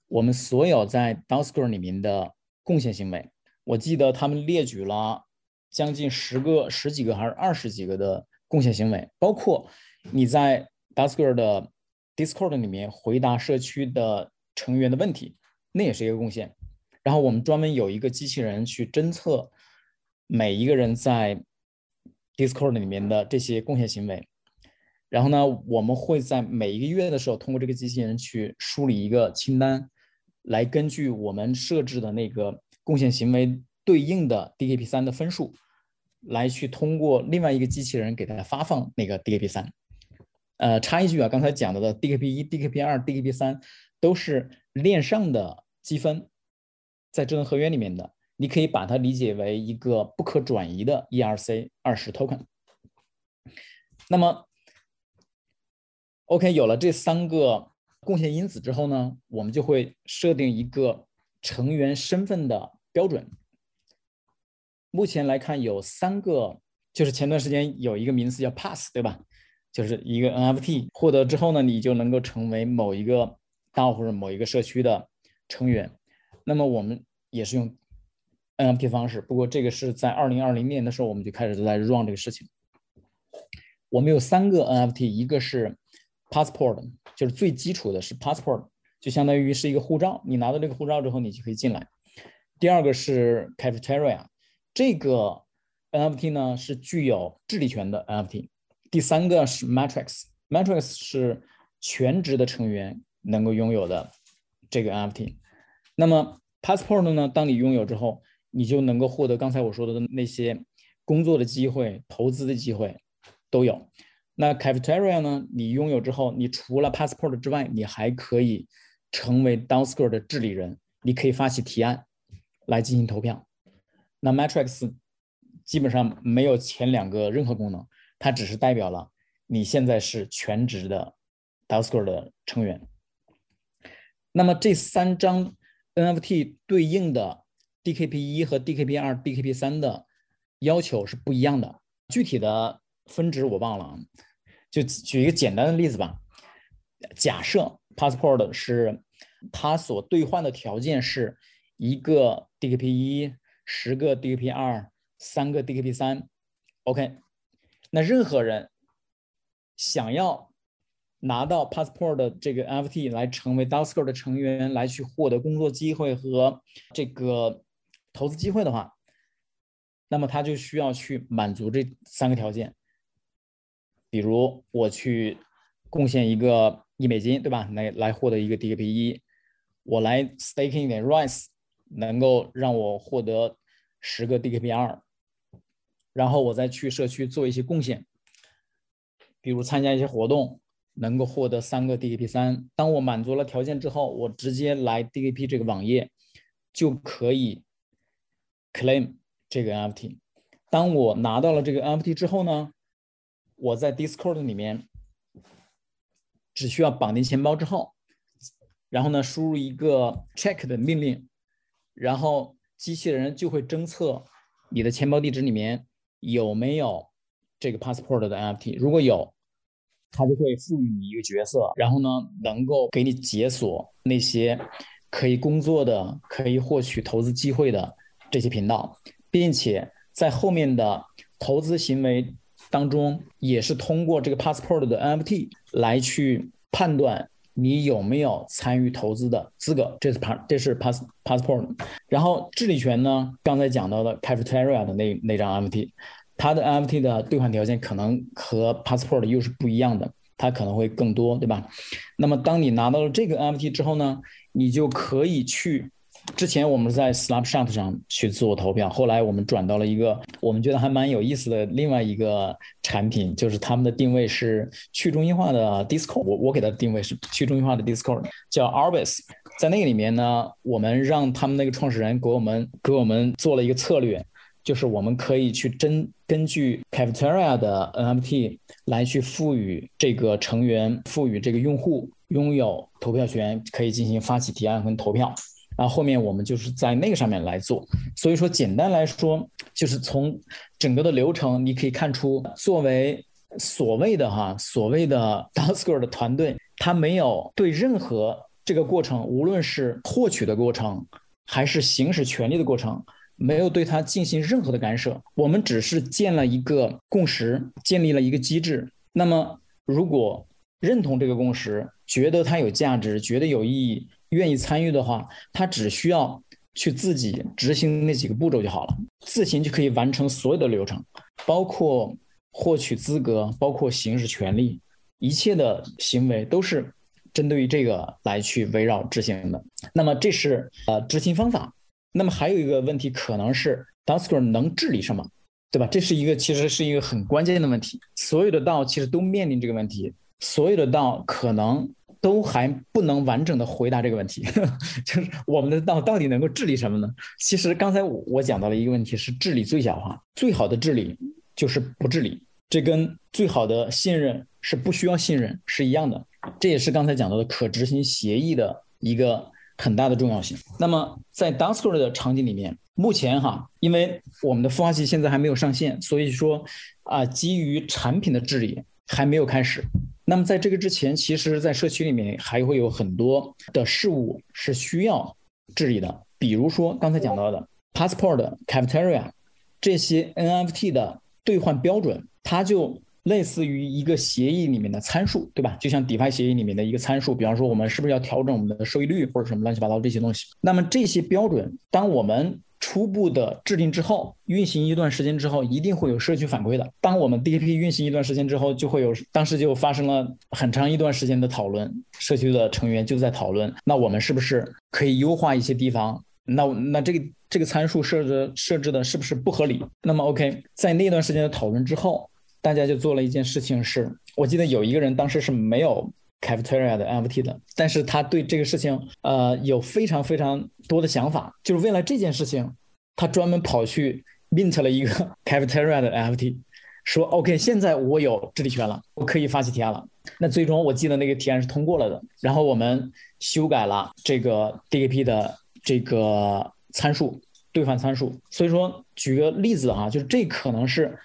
Speaker 1: 我们所有在 DAOSquare 里面的贡献行为。我记得他们列举了将近十个、十几个还是二十几个的贡献行为，包括。你在 DAOSquare 的 Discord 里面回答社区的成员的问题，那也是一个贡献。然后我们专门有一个机器人去侦测每一个人在 Discord 里面的这些贡献行为。然后呢，我们会在每一个月的时候，通过这个机器人去梳理一个清单，来根据我们设置的那个贡献行为对应的 DKP 三的分数，来去通过另外一个机器人给它发放那个 DKP 三。呃，插一句啊，刚才讲到的 DKP 一、DKP 二、DKP 三都是链上的积分，在智能合约里面的，你可以把它理解为一个不可转移的 ERC 二十 token。那么，OK，有了这三个贡献因子之后呢，我们就会设定一个成员身份的标准。目前来看，有三个，就是前段时间有一个名词叫 Pass，对吧？就是一个 NFT 获得之后呢，你就能够成为某一个 DAO 或者某一个社区的成员。那么我们也是用 NFT 方式，不过这个是在二零二零年的时候我们就开始在 run 这个事情。我们有三个 NFT，一个是 Passport，就是最基础的是 Passport，就相当于是一个护照。你拿到这个护照之后，你就可以进来。第二个是 Cafeteria，这个 NFT 呢是具有治理权的 NFT。第三个是 Matrix，Matrix 是全职的成员能够拥有的这个 NFT。那么 Passport 呢？当你拥有之后，你就能够获得刚才我说的那些工作的机会、投资的机会都有。那 Cafeteria 呢？你拥有之后，你除了 Passport 之外，你还可以成为 DAOSquare 的治理人，你可以发起提案来进行投票。那 Matrix 基本上没有前两个任何功能。它只是代表了你现在是全职的 DAOSquare 的成员。那么这三张 NFT 对应的 DKP 一和 DKP 二、DKP 三的要求是不一样的，具体的分值我忘了。就举一个简单的例子吧，假设 Passport 是它所兑换的条件是一个 DKP 一、十个 DKP 二、三个 DKP 三，OK。那任何人想要拿到 Passport 的这个 NFT 来成为 DAOSquare 的成员，来去获得工作机会和这个投资机会的话，那么他就需要去满足这三个条件。比如我去贡献一个一美金，对吧？来来获得一个 DKP 一，我来 staking 一点 rice，能够让我获得十个 DKP 二，然后我再去社区做一些贡献，比如参加一些活动，能够获得三个 DKP 三。当我满足了条件之后，我直接来 DKP 这个网页就可以 claim 这个 NFT。当我拿到了这个 NFT 之后呢？我在 Discord 里面只需要绑定钱包之后，然后呢，输入一个 check 的命令，然后机器人就会侦测你的钱包地址里面有没有这个 passport 的 NFT。如果有，它就会赋予你一个角色，然后呢，能够给你解锁那些可以工作的、可以获取投资机会的这些频道，并且在后面的投资行为。当中也是通过这个 passport 的 NFT 来去判断你有没有参与投资的资格，这是 pass 这是 pass passport。然后治理权呢，刚才讲到的 cafeteria 的那那张 NFT，它的 NFT 的兑换条件可能和 passport 又是不一样的，它可能会更多，对吧？那么当你拿到了这个 NFT 之后呢，你就可以去。之前我们在 Snapshot 上去做投票，后来我们转到了一个我们觉得还蛮有意思的另外一个产品，就是他们的定位是去中心化的 Discord。我我给它的定位是去中心化的 Discord，叫 Arbis。在那个里面呢，我们让他们那个创始人给我们给我们做了一个策略，就是我们可以去真根据 Cafeteria 的 NFT 来去赋予这个成员、赋予这个用户拥有投票权，可以进行发起提案跟投票。然后后面我们就是在那个上面来做，所以说简单来说，就是从整个的流程你可以看出，作为所谓的哈所谓的 Dusker 的团队，他没有对任何这个过程，无论是获取的过程，还是行使权利的过程，没有对他进行任何的干涉。我们只是建了一个共识，建立了一个机制。那么如果认同这个共识，觉得它有价值，觉得有意义。愿意参与的话，他只需要去自己执行那几个步骤就好了，自行就可以完成所有的流程，包括获取资格，包括行使权利，一切的行为都是针对于这个来去围绕执行的。那么这是呃执行方法。那么还有一个问题可能是 d a s k e r 能治理什么，对吧？这是一个其实是一个很关键的问题。所有的道其实都面临这个问题，所有的道可能。都还不能完整的回答这个问题，(laughs) 就是我们的道到底能够治理什么呢？其实刚才我讲到了一个问题，是治理最小化。最好的治理就是不治理，这跟最好的信任是不需要信任是一样的。这也是刚才讲到的可执行协议的一个很大的重要性。那么在 d a s k e r 的场景里面，目前哈，因为我们的孵化器现在还没有上线，所以说啊，基于产品的治理还没有开始。那么在这个之前，其实，在社区里面还会有很多的事物是需要治理的，比如说刚才讲到的 passport、cafeteria 这些 NFT 的兑换标准，它就类似于一个协议里面的参数，对吧？就像 DeFi 协议里面的一个参数，比方说我们是不是要调整我们的收益率或者什么乱七八糟这些东西？那么这些标准，当我们初步的制定之后，运行一段时间之后，一定会有社区反馈的。当我们 DKP 运行一段时间之后，就会有当时就发生了很长一段时间的讨论，社区的成员就在讨论，那我们是不是可以优化一些地方？那那这个这个参数设置设置的是不是不合理？那么 OK，在那段时间的讨论之后，大家就做了一件事情，是我记得有一个人当时是没有。Cafeteria 的 NFT 的，但是他对这个事情，呃，有非常非常多的想法，就是为了这件事情，他专门跑去 mint 了一个 (laughs) Cafeteria 的 NFT，说 OK，现在我有治理权了，我可以发起提案了。那最终我记得那个提案是通过了的，然后我们修改了这个 DKP 的这个参数兑换参数。所以说，举个例子啊，就是这可能是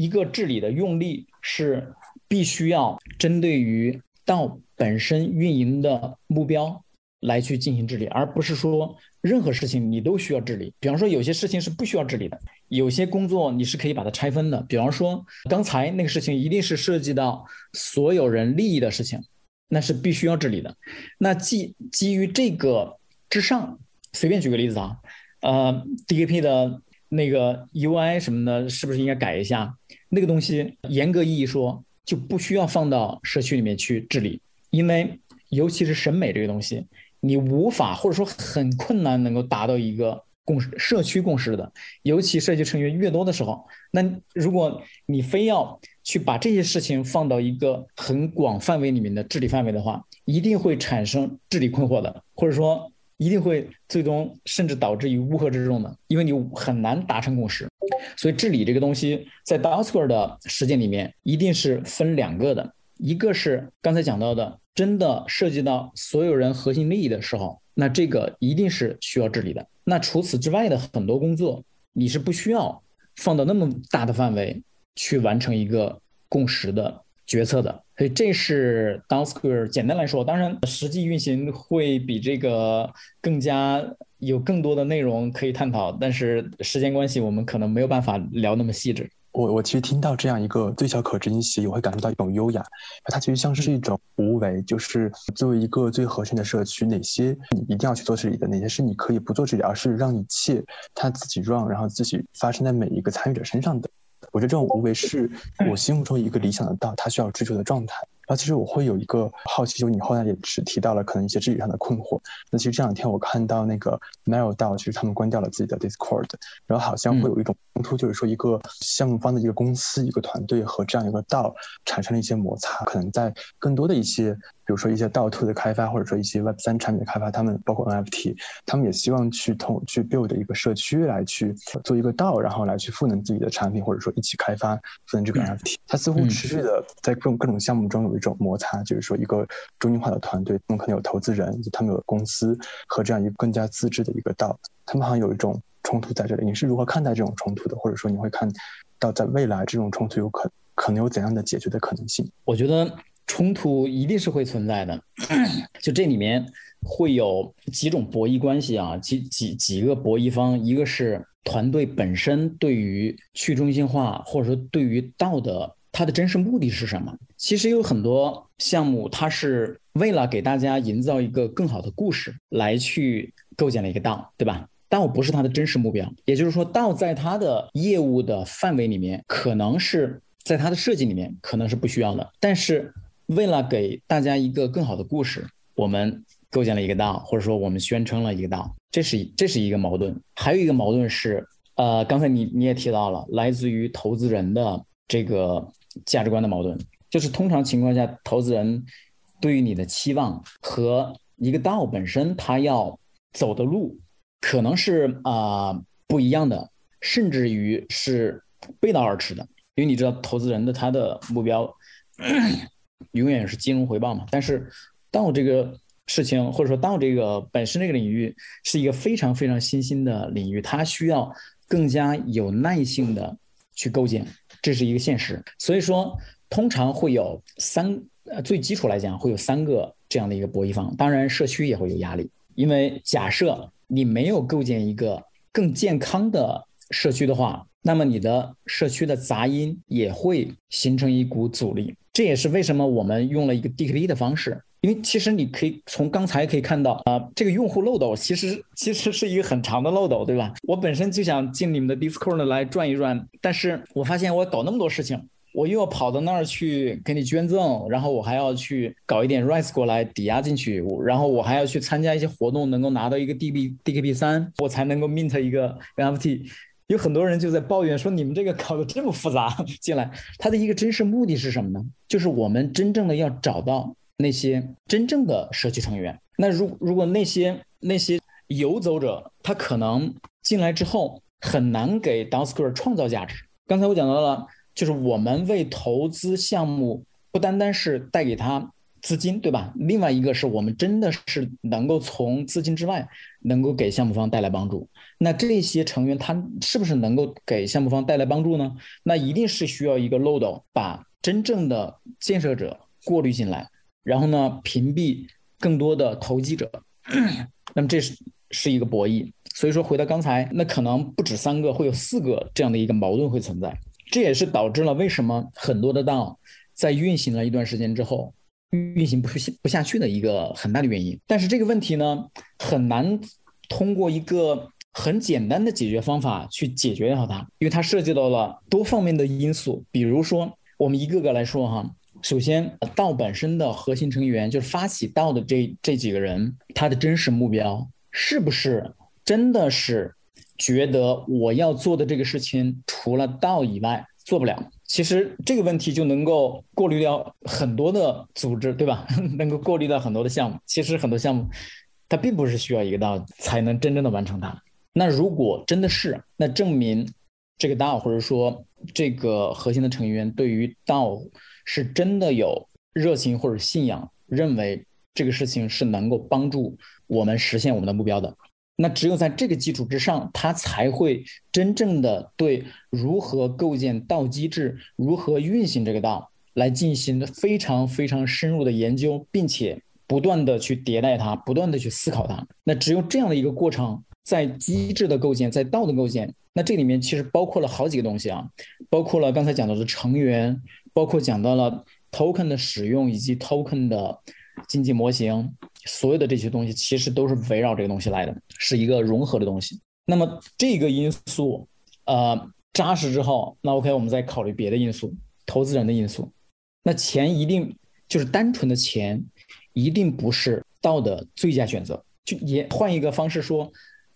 Speaker 1: 一个治理的用力是必须要针对于。到本身运营的目标来去进行治理，而不是说任何事情你都需要治理。比方说，有些事情是不需要治理的，有些工作你是可以把它拆分的。比方说，刚才那个事情一定是涉及到所有人利益的事情，那是必须要治理的。那基基于这个之上，随便举个例子啊，呃，DKP 的那个 UI 什么的，是不是应该改一下？那个东西严格意义说就不需要放到社区里面去治理，因为尤其是审美这个东西，你无法或者说很困难能够达到一个共识、社区共识的。尤其社区成员越多的时候，那如果你非要去把这些事情放到一个很广范围里面的治理范围的话，一定会产生治理困惑的，或者说。一定会最终甚至导致于乌合之众的，因为你很难达成共识。所以治理这个东西，在 d o s q u a r 的实践里面，一定是分两个的。一个是刚才讲到的，真的涉及到所有人核心利益的时候，那这个一定是需要治理的。那除此之外的很多工作，你是不需要放到那么大的范围去完成一个共识的。决策的，所以这是 Downsquare。简单来说，当然实际运行会比这个更加有更多的内容可以探讨，但是时间关系，我们可能没有办法聊那么细致。
Speaker 3: 我我其实听到这样一个最小可执行协议，我会感受到一种优雅，它其实像是一种无为，就是作为一个最核心的社区，哪些你一定要去做治理的，哪些是你可以不做治理，而是让一切它自己 run，然后自己发生在每一个参与者身上的。我觉得这种无为是我心目中一个理想的道，他需要追求的状态。然后其实我会有一个好奇，就你后来也是提到了可能一些治理上的困惑。那其实这两天我看到那个 Mail 道，其实他们关掉了自己的 Discord，然后好像会有一种冲突，就是说一个项目方的一个公司、一个团队和这样一个道产生了一些摩擦，可能在更多的一些。比如说一些道 two 的开发，或者说一些 Web 三产品的开发，他们包括 NFT，他们也希望去通去 build 一个社区来去做一个道，然后来去赋能自己的产品，或者说一起开发赋能这个 NFT。它似乎持续的在各种各种项目中有一种摩擦，就是说一个中心化的团队，他们可能有投资人，他们有公司和这样一个更加自治的一个道，他们好像有一种冲突在这里。你是如何看待这种冲突的？或者说你会看到在未来这种冲突有可可能有怎样的解决的可能性？
Speaker 1: 我觉得。冲突一定是会存在的，(clears throat) 就这里面会有几种博弈关系啊，几几几个博弈方，一个是团队本身对于去中心化或者说对于道的它的真实目的是什么？其实有很多项目，它是为了给大家营造一个更好的故事来去构建了一个道，对吧？道不是它的真实目标，也就是说，道在它的业务的范围里面，可能是在它的设计里面可能是不需要的，但是。为了给大家一个更好的故事，我们构建了一个道，或者说我们宣称了一个道，这是这是一个矛盾。还有一个矛盾是，呃，刚才你你也提到了，来自于投资人的这个价值观的矛盾，就是通常情况下，投资人对于你的期望和一个道本身他要走的路，可能是啊不一样的，甚至于是背道而驰的。因为你知道，投资人的他的目标。永远是金融回报嘛，但是到这个事情，或者说到这个本身这个领域是一个非常非常新兴的领域，它需要更加有耐性的去构建，这是一个现实。所以说，通常会有三呃最基础来讲会有三个这样的一个博弈方，当然社区也会有压力，因为假设你没有构建一个更健康的社区的话，那么你的社区的杂音也会形成一股阻力。这也是为什么我们用了一个 DKD 的方式，因为其实你可以从刚才可以看到啊，这个用户漏斗其实其实是一个很长的漏斗，对吧？我本身就想进你们的 Discord 来转一转，但是我发现我搞那么多事情，我又要跑到那儿去给你捐赠，然后我还要去搞一点 Rise 过来抵押进去，然后我还要去参加一些活动，能够拿到一个 DB DKP 三，我才能够 mint 一个 NFT。有很多人就在抱怨说：“你们这个搞得这么复杂 (laughs) 进来，它的一个真实目的是什么呢？就是我们真正的要找到那些真正的社区成员。那如如果那些那些游走者，他可能进来之后很难给 d o w n s q u a r e 创造价值。刚才我讲到了，就是我们为投资项目不单单是带给他。”资金对吧？另外一个是我们真的是能够从资金之外，能够给项目方带来帮助。那这些成员他是不是能够给项目方带来帮助呢？那一定是需要一个漏斗，把真正的建设者过滤进来，然后呢屏蔽更多的投机者。(clears throat) 那么这是是一个博弈。所以说回到刚才，那可能不止三个，会有四个这样的一个矛盾会存在。这也是导致了为什么很多的道在运行了一段时间之后。运行不下不下去的一个很大的原因，但是这个问题呢，很难通过一个很简单的解决方法去解决掉它，因为它涉及到了多方面的因素。比如说，我们一个个来说哈。首先，道本身的核心成员就是发起道的这这几个人，他的真实目标是不是真的是觉得我要做的这个事情除了道以外做不了？其实这个问题就能够过滤掉很多的组织，对吧？(laughs) 能够过滤掉很多的项目。其实很多项目，它并不是需要一个道才能真正的完成它。那如果真的是，那证明这个道或者说这个核心的成员对于道。是真的有热情或者信仰，认为这个事情是能够帮助我们实现我们的目标的。那只有在这个基础之上，他才会真正的对如何构建道机制、如何运行这个道来进行非常非常深入的研究，并且不断的去迭代它，不断的去思考它。那只有这样的一个过程，在机制的构建，在道的构建，那这里面其实包括了好几个东西啊，包括了刚才讲到的成员。包括讲到了 token 的使用以及 token 的经济模型，所有的这些东西其实都是围绕这个东西来的，是一个融合的东西。那么这个因素，呃，扎实之后，那 OK，我们再考虑别的因素，投资人的因素。那钱一定就是单纯的钱，一定不是道的最佳选择。就也换一个方式说，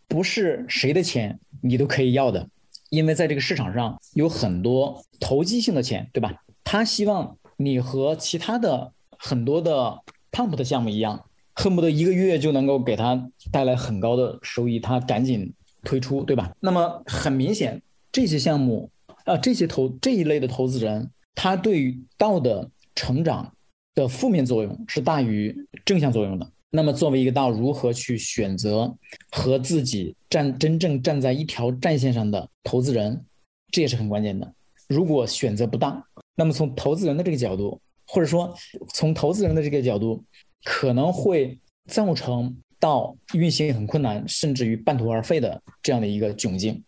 Speaker 1: 不是谁的钱你都可以要的，因为在这个市场上有很多投机性的钱，对吧？他希望你和其他的很多的 pump 的项目一样，恨不得一个月就能够给他带来很高的收益，他赶紧推出，对吧？那么很明显，这些项目啊，这些投这一类的投资人，他对于道的成长的负面作用是大于正向作用的。那么作为一个道，如何去选择和自己站真正站在一条战线上的投资人，这也是很关键的。如果选择不当，那么从投资人的这个角度，或者说从投资人的这个角度，可能会造成到运行很困难，甚至于半途而废的这样的一个窘境。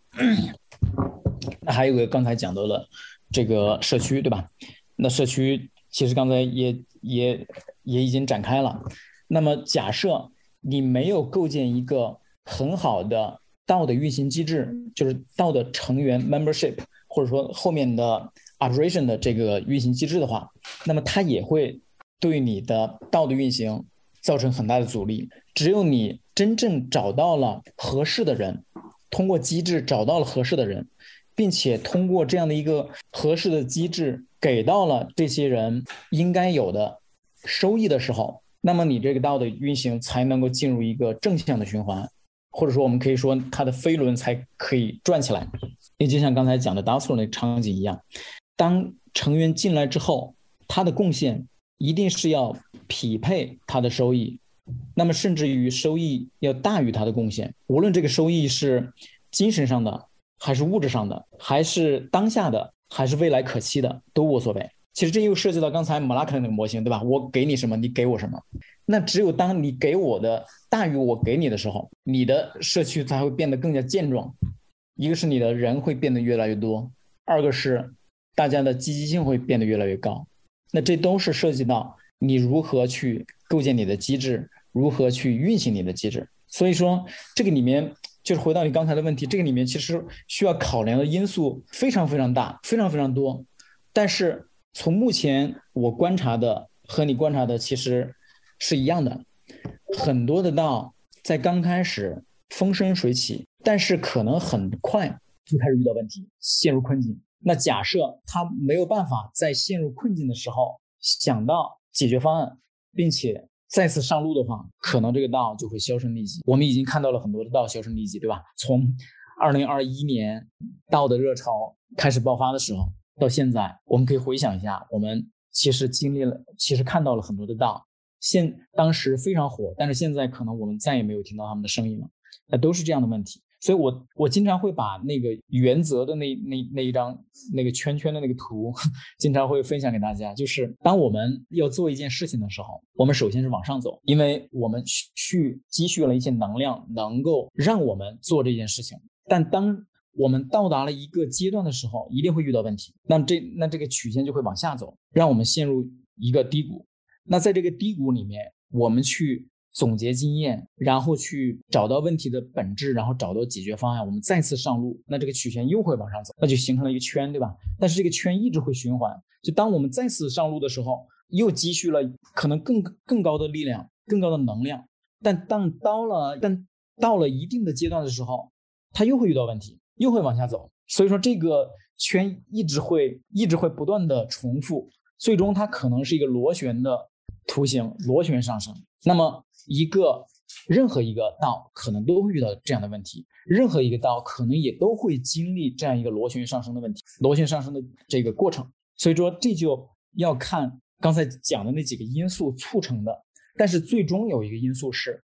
Speaker 1: 那还有个刚才讲到了这个社区，对吧？那社区其实刚才也也也已经展开了。那么假设你没有构建一个很好的道的运行机制，就是道的成员 membership，或者说后面的。Operation 的这个运行机制的话，那么它也会对你的道的运行造成很大的阻力。只有你真正找到了合适的人，通过机制找到了合适的人，并且通过这样的一个合适的机制给到了这些人应该有的收益的时候，那么你这个道的运行才能够进入一个正向的循环，或者说我们可以说它的飞轮才可以转起来。也就像刚才讲的 d a s o 那个场景一样。当成员进来之后，他的贡献一定是要匹配他的收益，那么甚至于收益要大于他的贡献。无论这个收益是精神上的，还是物质上的，还是当下的，还是未来可期的，都无所谓。其实这又涉及到刚才马拉克那个模型，对吧？我给你什么，你给我什么。那只有当你给我的大于我给你的时候，你的社区才会变得更加健壮。一个是你的人会变得越来越多，二个是。大家的积极性会变得越来越高，那这都是涉及到你如何去构建你的机制，如何去运行你的机制。所以说，这个里面就是回到你刚才的问题，这个里面其实需要考量的因素非常非常大，非常非常多。但是从目前我观察的和你观察的其实是一样的，很多的道在刚开始风生水起，但是可能很快就开始遇到问题，陷入困境。那假设他没有办法在陷入困境的时候想到解决方案，并且再次上路的话，可能这个道就会销声匿迹。我们已经看到了很多的道销声匿迹，对吧？从二零二一年道的热潮开始爆发的时候到现在，我们可以回想一下，我们其实经历了，其实看到了很多的道，现当时非常火，但是现在可能我们再也没有听到他们的声音了，那都是这样的问题。所以，我我经常会把那个原则的那那那一张那个圈圈的那个图，(laughs) 经常会分享给大家。就是当我们要做一件事情的时候，我们首先是往上走，因为我们去积蓄了一些能量，能够让我们做这件事情。但当我们到达了一个阶段的时候，一定会遇到问题。那这那这个曲线就会往下走，让我们陷入一个低谷。那在这个低谷里面，我们去总结经验，然后去找到问题的本质，然后找到解决方案，我们再次上路，那这个曲线又会往上走，那就形成了一个圈，对吧？但是这个圈一直会循环，就当我们再次上路的时候，又积蓄了可能更更高的力量、更高的能量，但当到了但到了一定的阶段的时候，它又会遇到问题，又会往下走，所以说这个圈一直会一直会不断的重复。最终它可能是一个螺旋的图形，螺旋上升。那么一个任何一个道可能都会遇到这样的问题，任何一个道可能也都会经历这样一个螺旋上升的问题，螺旋上升的这个过程。所以说这就要看刚才讲的那几个因素促成的。但是最终有一个因素是，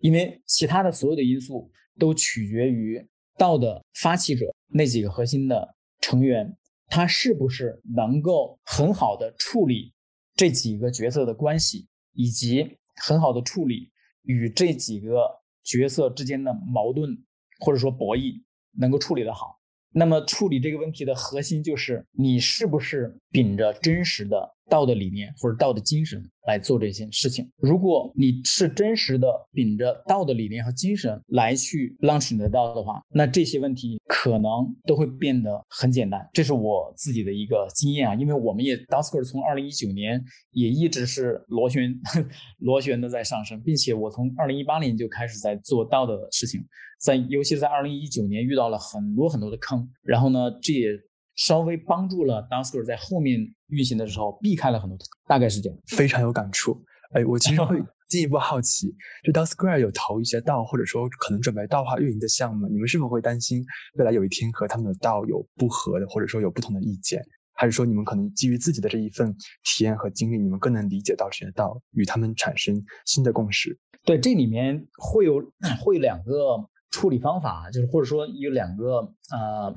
Speaker 1: 因为其他的所有的因素都取决于道的发起者那几个核心的成员。他是不是能够很好的处理这几个角色的关系，以及很好的处理与这几个角色之间的矛盾或者说博弈，能够处理得好？那么处理这个问题的核心就是你是不是秉着真实的。道的理念或者道的精神来做这些事情。如果你是真实的秉着道的理念和精神来去 launch 你的道的话，那这些问题可能都会变得很简单。这是我自己的一个经验啊，因为我们也 d o s k e r 从二零一九年也一直是螺旋 (laughs) 螺旋的在上升，并且我从二零一八年就开始在做道的事情，在尤其在二零一九年遇到了很多很多的坑，然后呢，这也。稍微帮助了 Dusker 在后面运行的时候避开了很多，大概是这样，
Speaker 3: 非常有感触。哎，我其实会 (laughs) 进一步好奇，就 Dusker 有投一些道，或者说可能准备道化运营的项目，你们是否会担心未来有一天和他们的道有不合的，或者说有不同的意见？还是说你们可能基于自己的这一份体验和经历，你们更能理解到这些道，与他们产生新的共识？
Speaker 1: 对，这里面会有会两个处理方法，就是或者说有两个呃。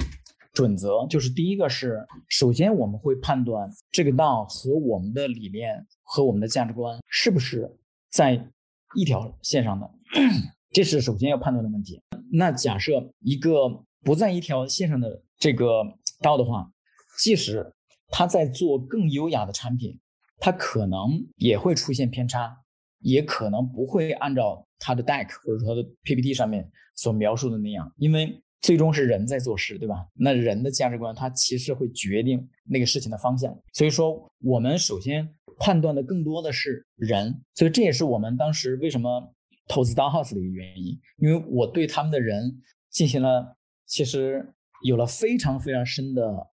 Speaker 1: 准则就是第一个是，首先我们会判断这个道和我们的理念和我们的价值观是不是在一条线上的，(clears throat) 这是首先要判断的问题。那假设一个不在一条线上的这个道的话，即使他在做更优雅的产品，他可能也会出现偏差，也可能不会按照他的 deck 或者说他的 PPT 上面所描述的那样，因为。最终是人在做事，对吧？那人的价值观，它其实会决定那个事情的方向。所以说，我们首先判断的更多的是人，所以这也是我们当时为什么投资 Dollhouse 的一个原因。因为我对他们的人进行了，其实有了非常非常深的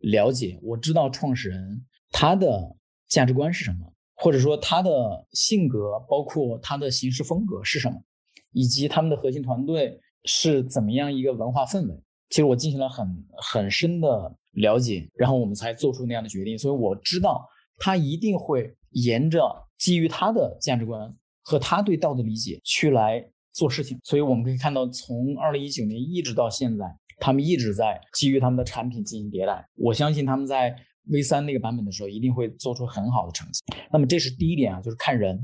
Speaker 1: 了解。我知道创始人他的价值观是什么，或者说他的性格，包括他的行事风格是什么，以及他们的核心团队。是怎么样一个文化氛围？其实我进行了很很深的了解，然后我们才做出那样的决定。所以我知道他一定会沿着基于他的价值观和他对道的理解去来做事情。所以我们可以看到，从二零一九年一直到现在，他们一直在基于他们的产品进行迭代。我相信他们在 V 三那个版本的时候，一定会做出很好的成绩。那么这是第一点啊，就是看人。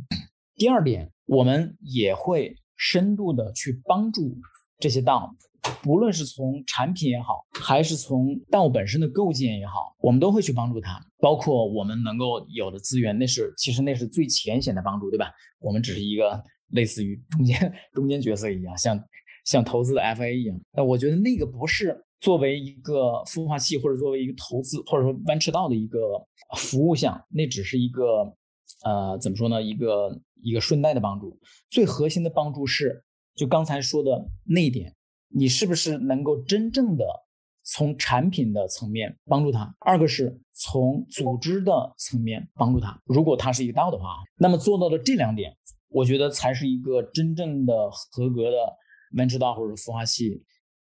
Speaker 1: 第二点，我们也会深度的去帮助。这些道，不论是从产品也好，还是从道本身的构建也好，我们都会去帮助他。包括我们能够有的资源，那是其实那是最浅显的帮助，对吧？我们只是一个类似于中间中间角色一样，像像投资的 FA 一样。那我觉得那个不是作为一个孵化器或者作为一个投资或者说弯车道的一个服务项，那只是一个呃怎么说呢？一个一个顺带的帮助。最核心的帮助是。就刚才说的那一点，你是不是能够真正的从产品的层面帮助他？二个是从组织的层面帮助他。如果他是一个道的话，那么做到了这两点，我觉得才是一个真正的合格的 venture 道或者孵化器，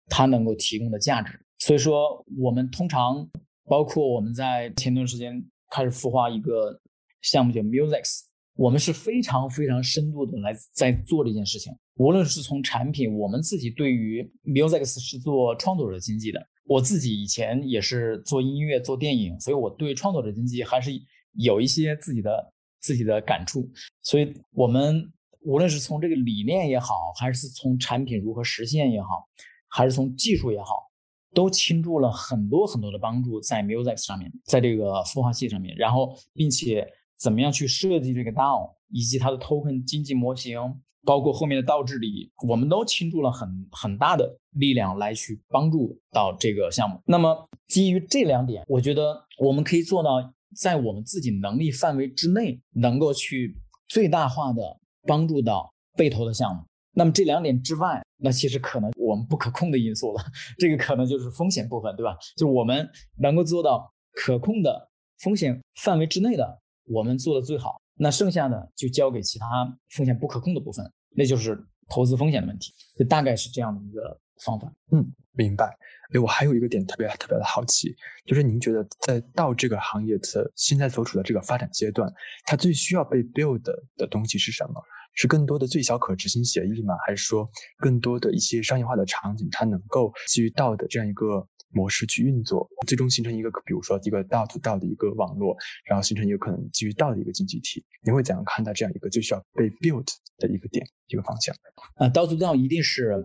Speaker 1: 它能够提供的价值。所以说，我们通常包括我们在前段时间开始孵化一个项目叫 Musics。我们是非常非常深度的来在做这件事情，无论是从产品，我们自己对于 Music 是做创作者经济的，我自己以前也是做音乐做电影，所以我对创作者经济还是有一些自己的自己的感触。所以，我们无论是从这个理念也好，还是从产品如何实现也好，还是从技术也好，都倾注了很多很多的帮助在 Music 上面，在这个孵化器上面，然后并且。怎么样去设计这个 DAO，以及它的 token 经济模型，包括后面的道治理，我们都倾注了很很大的力量来去帮助到这个项目。那么基于这两点，我觉得我们可以做到在我们自己能力范围之内，能够去最大化的帮助到被投的项目。那么这两点之外，那其实可能我们不可控的因素了，这个可能就是风险部分，对吧？就我们能够做到可控的风险范围之内的，我们做的最好。那剩下的就交给其他风险不可控的部分，那就是投资风险的问题。就大概是这样的一个方法。
Speaker 3: 嗯，明白。哎，我还有一个点特别特别的好奇，就是您觉得在到这个行业的现在所处的这个发展阶段，它最需要被 build 的东西是什么？是更多的最小可执行协议吗？还是说更多的一些商业化的场景，它能够基于道的这样一个模式去运作，最终形成一个比如说一个道 to 道的一个网络，然后形成一个可能基于道的一个经济体？你会怎样看待这样一个最需要被 build 的一个点一个方向？
Speaker 1: 啊，道 to 道一定是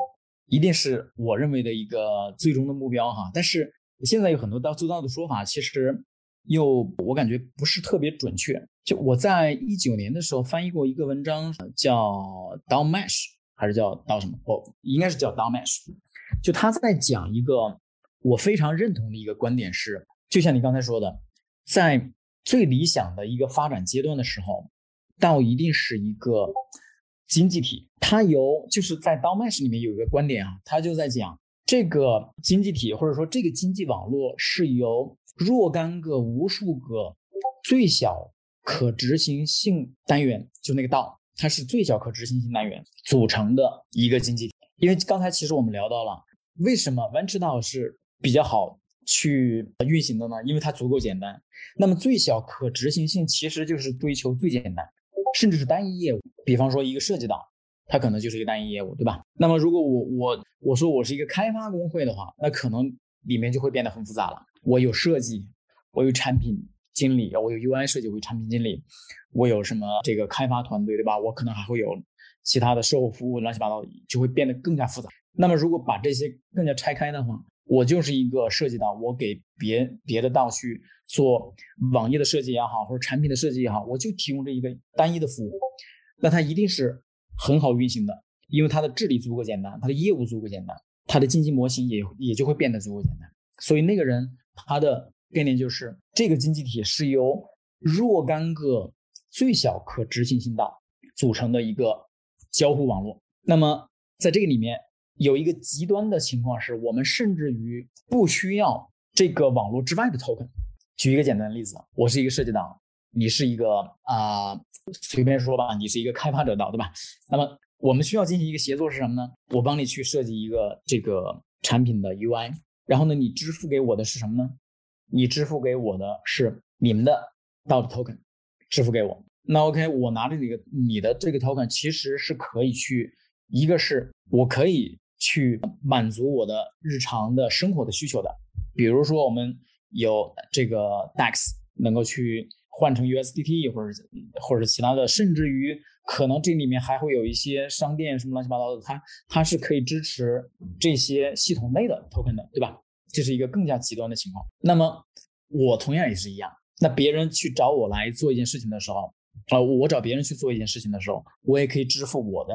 Speaker 1: 一定是我认为的一个最终的目标哈。但是现在有很多道 to 道的说法，其实。又我感觉不是特别准确。就我在一九年的时候翻译过一个文章，叫 DAO Mesh 还是叫 DAO 什么？哦，应该是叫 DAO Mesh。就他在讲一个我非常认同的一个观点是，就像你刚才说的，在最理想的一个发展阶段的时候道一定是一个经济体。它由就是在 DAO Mesh 里面有一个观点啊，他就在讲这个经济体或者说这个经济网络是由若干个、无数个最小可执行性单元，就那个道，它是最小可执行性单元组成的一个经济体。因为刚才其实我们聊到了，为什么弯车道是比较好去运行的呢？因为它足够简单。那么最小可执行性其实就是追求最简单，甚至是单一业务。比方说一个设计岛，它可能就是一个单一业务，对吧？那么如果我我我说我是一个开发工会的话，那可能里面就会变得很复杂了。我有设计，我有产品经理，我有 UI 设计，我有产品经理，我有什么这个开发团队，对吧？我可能还会有其他的售后服务，乱七八糟，就会变得更加复杂。那么如果把这些更加拆开的话，我就是一个设计到，我给别别的道去做网页的设计也好，或者产品的设计也好，我就提供这一个单一的服务，那它一定是很好运行的，因为它的治理足够简单，它的业务足够简单，它的经济模型也也就会变得足够简单，所以那个人。他的概念就是，这个经济体是由若干个最小可执行性道组成的一个交互网络。那么，在这个里面有一个极端的情况是，我们甚至于不需要这个网络之外的 token。举一个简单的例子，我是一个设计党，你是一个啊，随便说吧，你是一个开发者党，对吧？那么我们需要进行一个协作是什么呢？我帮你去设计一个这个产品的 UI。然后呢，你支付给我的是什么呢？你支付给我的是你们的 DAO token，支付给我。那 OK，我拿着你个你的这个 token，其实是可以去，一个是我可以去满足我的日常的生活的需求的，比如说我们有这个 DEX 能够去换成 USDT 或者或者其他的，甚至于。可能这里面还会有一些商店什么乱七八糟的，它它是可以支持这些系统内的 token 的，对吧？这是一个更加极端的情况。那么我同样也是一样。那别人去找我来做一件事情的时候，啊，我找别人去做一件事情的时候，我也可以支付我的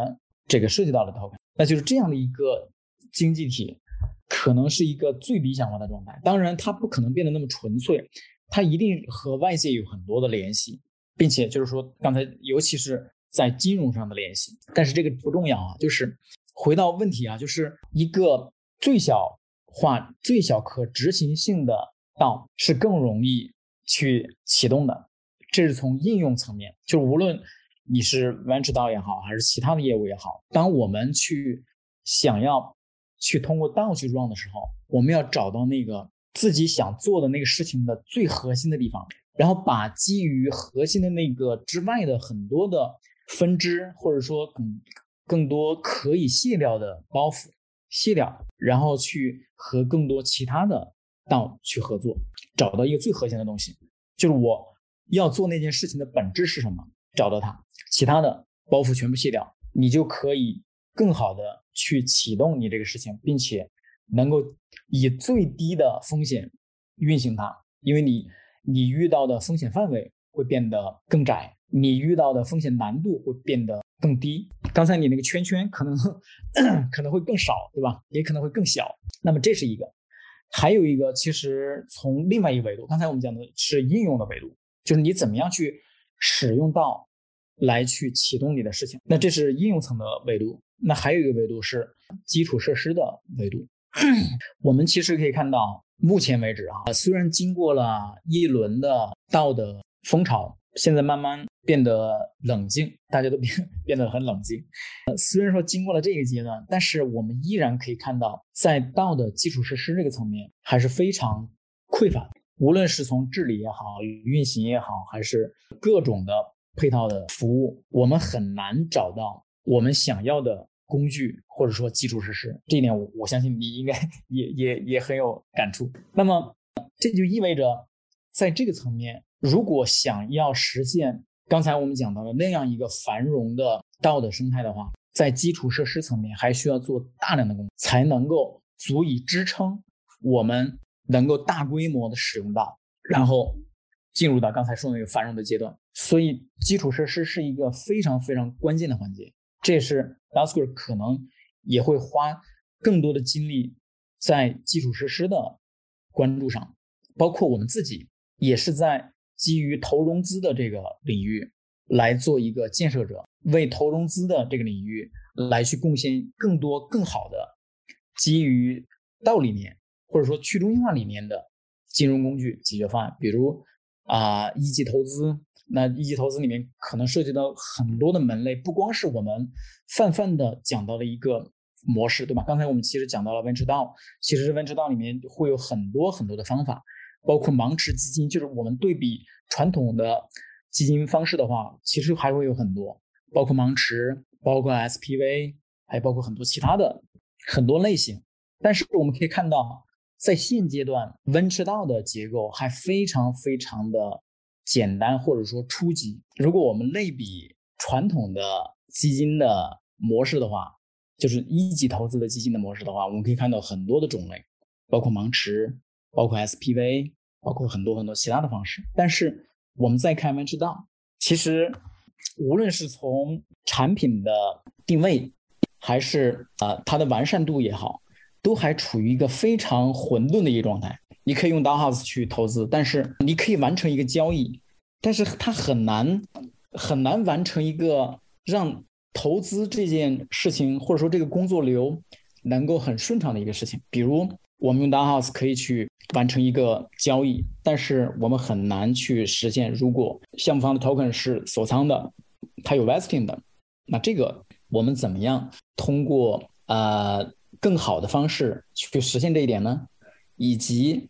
Speaker 1: 这个涉及到了道。那就是这样的一个经济体，可能是一个最理想化的状态。当然，它不可能变得那么纯粹，它一定和外界有很多的联系，并且就是说，刚才尤其是。在金融上的联系，但是这个不重要啊。就是回到问题啊，就是一个最小化、最小可执行性的道是更容易去启动的。这是从应用层面，就无论你是 venture 道也好，还是其他的业务也好，当我们去想要去通过道去 run 的时候，我们要找到那个自己想做的那个事情的最核心的地方，然后把基于核心的那个之外的很多的。分支或者说更更多可以卸掉的包袱卸掉，然后去和更多其他的道去合作，找到一个最核心的东西，就是我要做那件事情的本质是什么，找到它，其他的包袱全部卸掉，你就可以更好的去启动你这个事情，并且能够以最低的风险运行它，因为你你遇到的风险范围会变得更窄，你遇到的风险难度会变得更低。刚才你那个圈圈可能 (coughs) 可能会更少，对吧？也可能会更小。那么这是一个，还有一个，其实从另外一个维度，刚才我们讲的是应用的维度，就是你怎么样去使用到来去启动你的事情。那这是应用层的维度。那还有一个维度是基础设施的维度。(clears throat) 我们其实可以看到，目前为止啊，虽然经过了一轮的道的风潮，现在慢慢变得冷静，大家都变变得很冷静。呃，虽然说经过了这个阶段，但是我们依然可以看到，在道的基础设施这个层面还是非常匮乏。无论是从治理也好，运行也好，还是各种的配套的服务，我们很难找到我们想要的。工具或者说基础设施，这一点我我相信你应该 (laughs) 也也也很有感触。那么这就意味着，在这个层面，如果想要实现刚才我们讲到的那样一个繁荣的道德生态的话，在基础设施层面还需要做大量的工作，才能够足以支撑我们能够大规模的使用到，然后进入到刚才说那个繁荣的阶段。所以，基础设施是一个非常非常关键的环节。这也是 d a s k e r 可能也会花更多的精力在基础设施的关注上，包括我们自己也是在基于投融资的这个领域来做一个建设者，为投融资的这个领域来去贡献更多更好的基于道理念或者说去中心化理念的金融工具解决方案，比如啊一级投资。那一级投资里面可能涉及到很多的门类，不光是我们泛泛的讲到的一个模式，对吧？刚才我们其实讲到了 venture 道，其实 venture 道里面会有很多很多的方法，包括盲池基金，就是我们对比传统的基金方式的话，其实还会有很多，包括盲池，包括 SPV，还包括很多其他的很多类型。但是我们可以看到，在现阶段，venture 道的结构还非常非常的。简单或者说初级，如果我们类比传统的基金的模式的话，就是一级投资的基金的模式的话，我们可以看到很多的种类，包括盲池，包括 SPV，包括很多很多其他的方式。但是我们再看 venture 道，其实无论是从产品的定位，还是呃它的完善度也好，都还处于一个非常混沌的一个状态。你可以用 DAOhouse 去投资，但是你可以完成一个交易，但是它很难很难完成一个让投资这件事情或者说这个工作流能够很顺畅的一个事情。比如我们用 DAOhouse 可以去完成一个交易，但是我们很难去实现。如果项目方的 token 是锁仓的，它有 vesting 的，那这个我们怎么样通过呃更好的方式去实现这一点呢？以及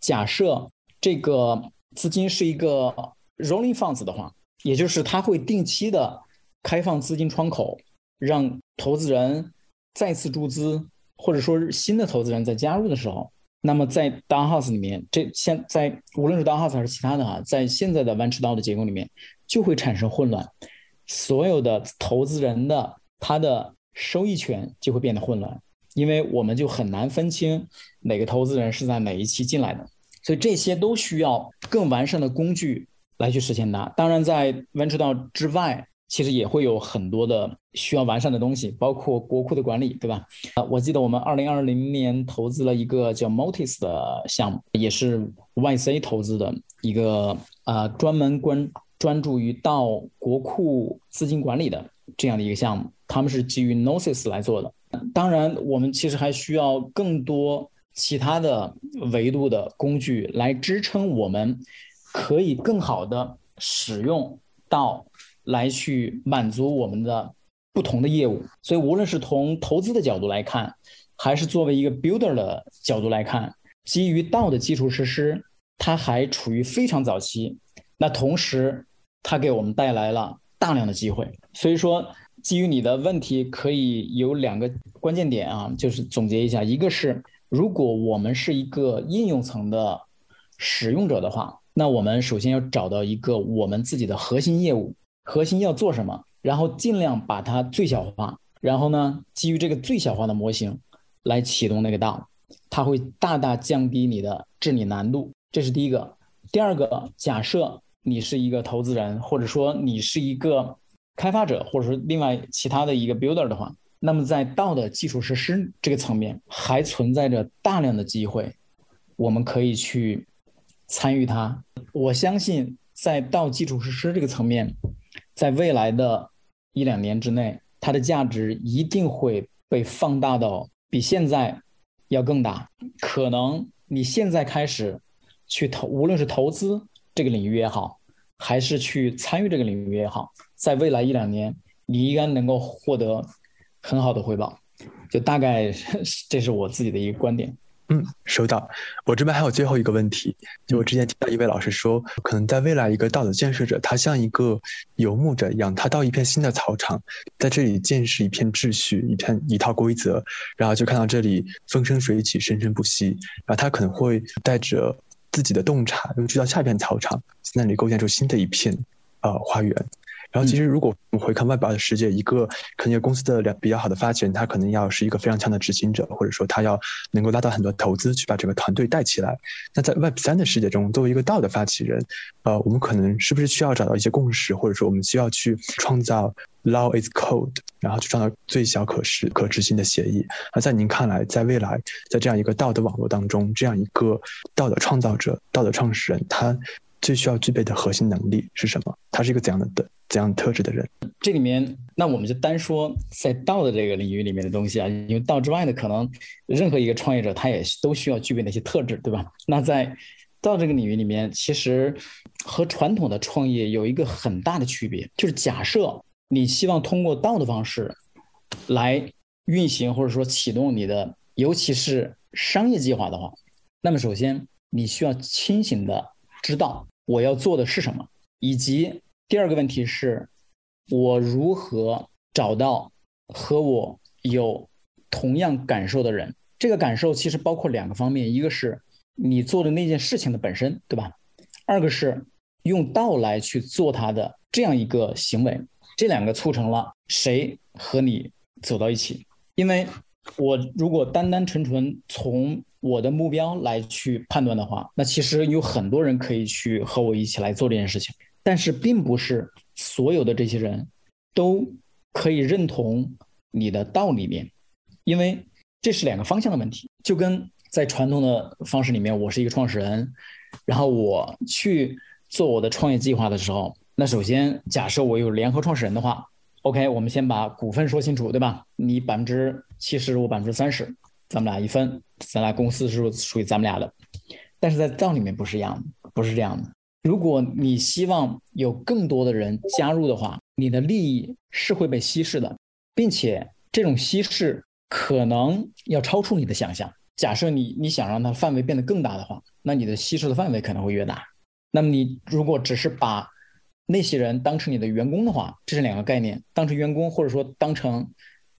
Speaker 1: 假设这个资金是一个 rolling funds 的话，也就是它会定期的开放资金窗口，让投资人再次注资，或者说是新的投资人在加入的时候，那么在 down house 里面，这现在无论是 down house 还是其他的啊，在现在的 venture DAO 的结构里面就会产生混乱，所有的投资人的他的收益权就会变得混乱。因为我们就很难分清哪个投资人是在哪一期进来的，所以这些都需要更完善的工具来去实现它。当然，在 venture 道之外，其实也会有很多的需要完善的东西，包括国库的管理，对吧？啊，我记得我们二零二零年投资了一个叫 Motis 的项目，也是 YC 投资的一个啊，专门关专注于到国库资金管理的这样的一个项目，他们是基于 Gnosis 来做的。当然，我们其实还需要更多其他的维度的工具来支撑我们，可以更好的使用到来去满足我们的不同的业务。所以，无论是从投资的角度来看，还是作为一个 builder 的角度来看，基于道的基础设施，它还处于非常早期。那同时，它给我们带来了大量的机会。所以说。基于你的问题，可以有两个关键点啊，就是总结一下，一个是如果我们是一个应用层的使用者的话，那我们首先要找到一个我们自己的核心业务，核心要做什么，然后尽量把它最小化，然后呢，基于这个最小化的模型来启动那个道，它会大大降低你的治理难度，这是第一个。第二个，假设。你是一个投资人，或者说你是一个开发者，或者说另外其他的一个 builder 的话，那么在道的基础设施这个层面，还存在着大量的机会，我们可以去参与它。我相信，在道基础设施这个层面，在未来的一两年之内，它的价值一定会被放大到比现在要更大。可能你现在开始去投，无论是投资这个领域也好，还是去参与这个领域也好，在未来一两年，你应该能够获得。很好的回报，就大概 (laughs) 这是我自己的一个观点。
Speaker 3: 嗯，收到。我这边还有最后一个问题，就我之前听到一位老师说，可能在未来一个道德建设者，他像一个游牧者一样，他到一片新的草场，在这里见识一片秩序，一片一套规则，然后就看到这里风生水起，生生不息。然后他可能会带着自己的洞察，又去到下一片草场，在那里构建出新的一片呃花园。然后，其实如果我们回看外表的世界，一个可能公司的两比较好的发起人，他可能要是一个非常强的执行者，或者说他要能够拉到很多投资去把整个团队带起来。那在 Web 三的世界中，作为一个道的发起人，呃，我们可能是不是需要找到一些共识，或者说我们需要去创造 Law is Code，然后去创造最小可实可执行的协议？那在您看来，在未来，在这样一个道德网络当中，这样一个道德创造者、道德创始人，他最需要具备的核心能力是什么？他是一个怎样的这？样特质的人？
Speaker 1: 这里面，那我们就单说在道的这个领域里面的东西啊，因为道之外的，可能任何一个创业者他也都需要具备那些特质，对吧？那在道这个领域里面，其实和传统的创业有一个很大的区别，就是假设你希望通过道的方式来运行或者说启动你的，尤其是商业计划的话，那么首先你需要清醒的知道我要做的是什么，以及。第二个问题是，我如何找到和我有同样感受的人？这个感受其实包括两个方面，一个是你做的那件事情的本身，对吧？二个是用道来去做它的这样一个行为，这两个促成了谁和你走到一起。因为我如果单单纯纯从我的目标来去判断的话，那其实有很多人可以去和我一起来做这件事情。但是并不是所有的这些人都可以认同你的道理念，因为这是两个方向的问题。就跟在传统的方式里面，我是一个创始人，然后我去做我的创业计划的时候，那首先假设我有联合创始人的话，OK，我们先把股份说清楚，对吧？你百分之七十，我百分之三十，咱们俩一分，咱俩公司是属于咱们俩的。但是在道里面不是一样的，不是这样的。如果你希望有更多的人加入的话，你的利益是会被稀释的，并且这种稀释可能要超出你的想象。假设你你想让它范围变得更大的话，那你的稀释的范围可能会越大。那么你如果只是把那些人当成你的员工的话，这是两个概念。当成员工或者说当成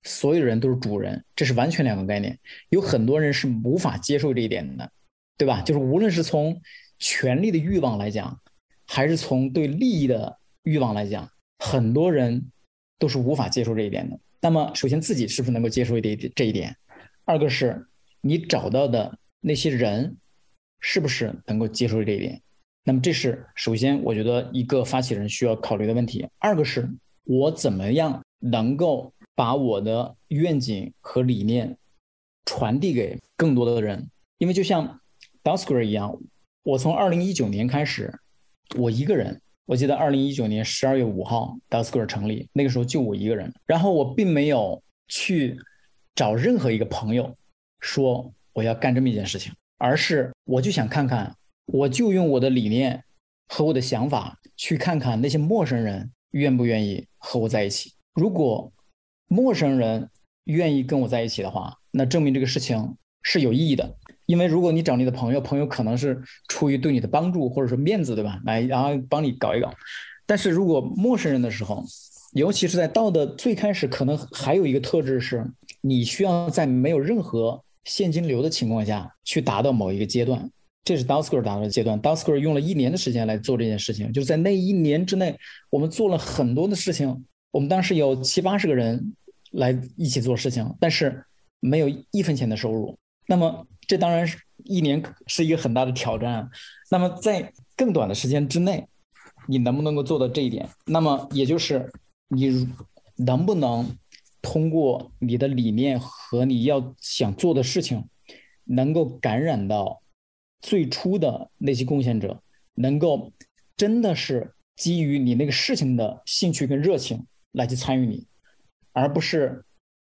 Speaker 1: 所有人都是主人，这是完全两个概念。有很多人是无法接受这一点的，对吧？就是无论是从权力的欲望来讲，还是从对利益的欲望来讲，很多人都是无法接受这一点的。那么，首先自己是不是能够接受这一这一点？二个是你找到的那些人是不是能够接受这一点？那么，这是首先我觉得一个发起人需要考虑的问题。二个是我怎么样能够把我的愿景和理念传递给更多的人？因为就像 d o s k e r 一样。我从二零一九年开始，我一个人。我记得二零一九年十二月五号 d a s k e r 成立，那个时候就我一个人。然后我并没有去找任何一个朋友说我要干这么一件事情，而是我就想看看，我就用我的理念和我的想法去看看那些陌生人愿不愿意和我在一起。如果陌生人愿意跟我在一起的话，那证明这个事情是有意义的。因为如果你找你的朋友，朋友可能是出于对你的帮助或者说面子，对吧？来，然后帮你搞一搞。但是如果陌生人的时候，尤其是在道的最开始，可能还有一个特质是，你需要在没有任何现金流的情况下去达到某一个阶段。这是 d o s k e r 达到的阶段。d o s k e r 用了一年的时间来做这件事情，就是在那一年之内，我们做了很多的事情。我们当时有七八十个人来一起做事情，但是没有一分钱的收入。那么这当然是一年是一个很大的挑战。那么在更短的时间之内，你能不能够做到这一点？那么也就是你能不能通过你的理念和你要想做的事情，能够感染到最初的那些贡献者，能够真的是基于你那个事情的兴趣跟热情来去参与你，而不是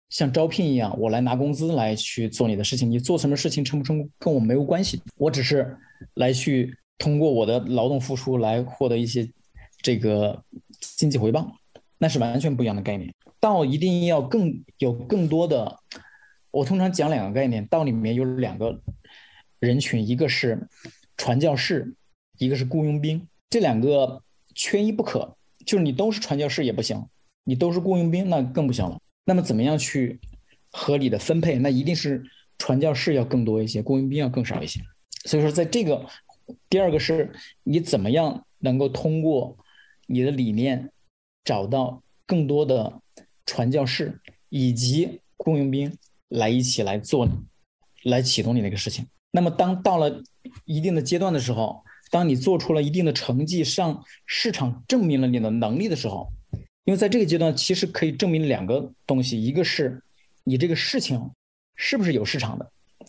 Speaker 1: 像招聘一样，我来拿工资来去做你的事情。你做什么事情成不成功跟我没有关系，我只是来去。通过我的劳动付出来获得一些这个经济回报，那是完全不一样的概念。道一定要更有更多的，我通常讲两个概念，道里面有两个人群，一个是传教士，一个是雇佣兵，这两个缺一不可。就是你都是传教士也不行，你都是雇佣兵那更不行了。那么怎么样去合理的分配？那一定是传教士要更多一些，雇佣兵要更少一些。所以说在这个。第二个是你怎么样能够通过你的理念找到更多的传教士以及雇佣兵来一起来做，来启动你那个事情。那么当到了一定的阶段的时候，当你做出了一定的成绩，上市场证明了你的能力的时候，因为在这个阶段其实可以证明两个东西：一个是你这个事情是不是有市场的，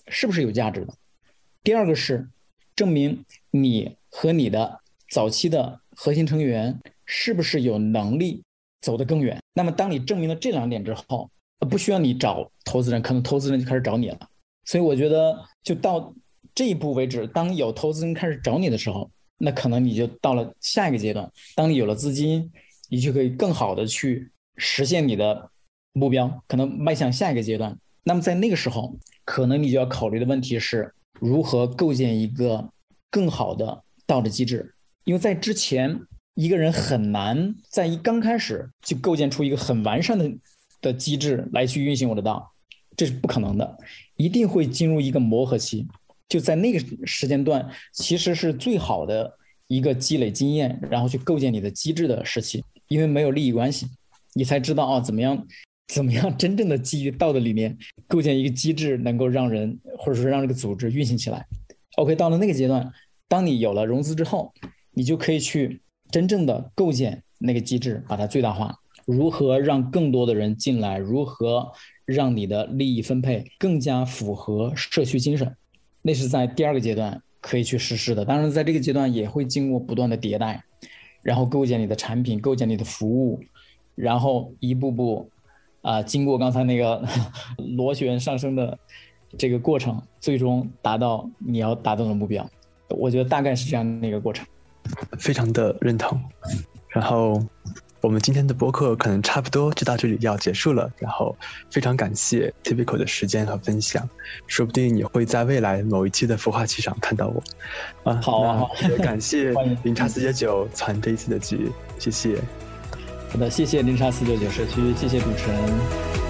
Speaker 1: 是不是有价值的；第二个是。证明你和你的早期的核心成员是不是有能力走得更远？那么，当你证明了这两点之后，不需要你找投资人，可能投资人就开始找你了。所以，我觉得就到这一步为止。当有投资人开始找你的时候，那可能你就到了下一个阶段。当你有了资金，你就可以更好的去实现你的目标，可能迈向下一个阶段。那么，在那个时候，可能你就要考虑的问题是。如何构建一个更好的道的机制？因为在之前，一个人很难在一刚开始就构建出一个很完善的的机制来去运行我的道，这是不可能的，一定会进入一个磨合期。就在那个时间段，其实是最好的一个积累经验，然后去构建你的机制的时期。因为没有利益关系，你才知道啊，怎么样？(laughs) 怎么样真正的基于道德里面构建一个机制，能够让人或者说让这个组织运行起来？OK，到了那个阶段，当你有了融资之后，你就可以去真正的构建那个机制，把它最大化。如何让更多的人进来？如何让你的利益分配更加符合社区精神？那是在第二个阶段可以去实施的。当然，在这个阶段也会经过不断的迭代，然后构建你的产品，构建你的服务，然后一步步。啊，经过刚才那个 (laughs) 螺旋上升的这个过程，最终达到你要达到的目标，我觉得大概是这样的一个过程。
Speaker 3: 非常的认同。然后我们今天的播客可能差不多就到这里要结束了。然后非常感谢 Typical 的时间和分享，说不定你会在未来某一期的孵化器上看到我。
Speaker 1: 啊，好啊，
Speaker 3: 也感谢 (laughs) 零叉四九九攒这一次的局，谢谢。
Speaker 1: 好的，谢谢零叉四九九社区，谢谢主持人。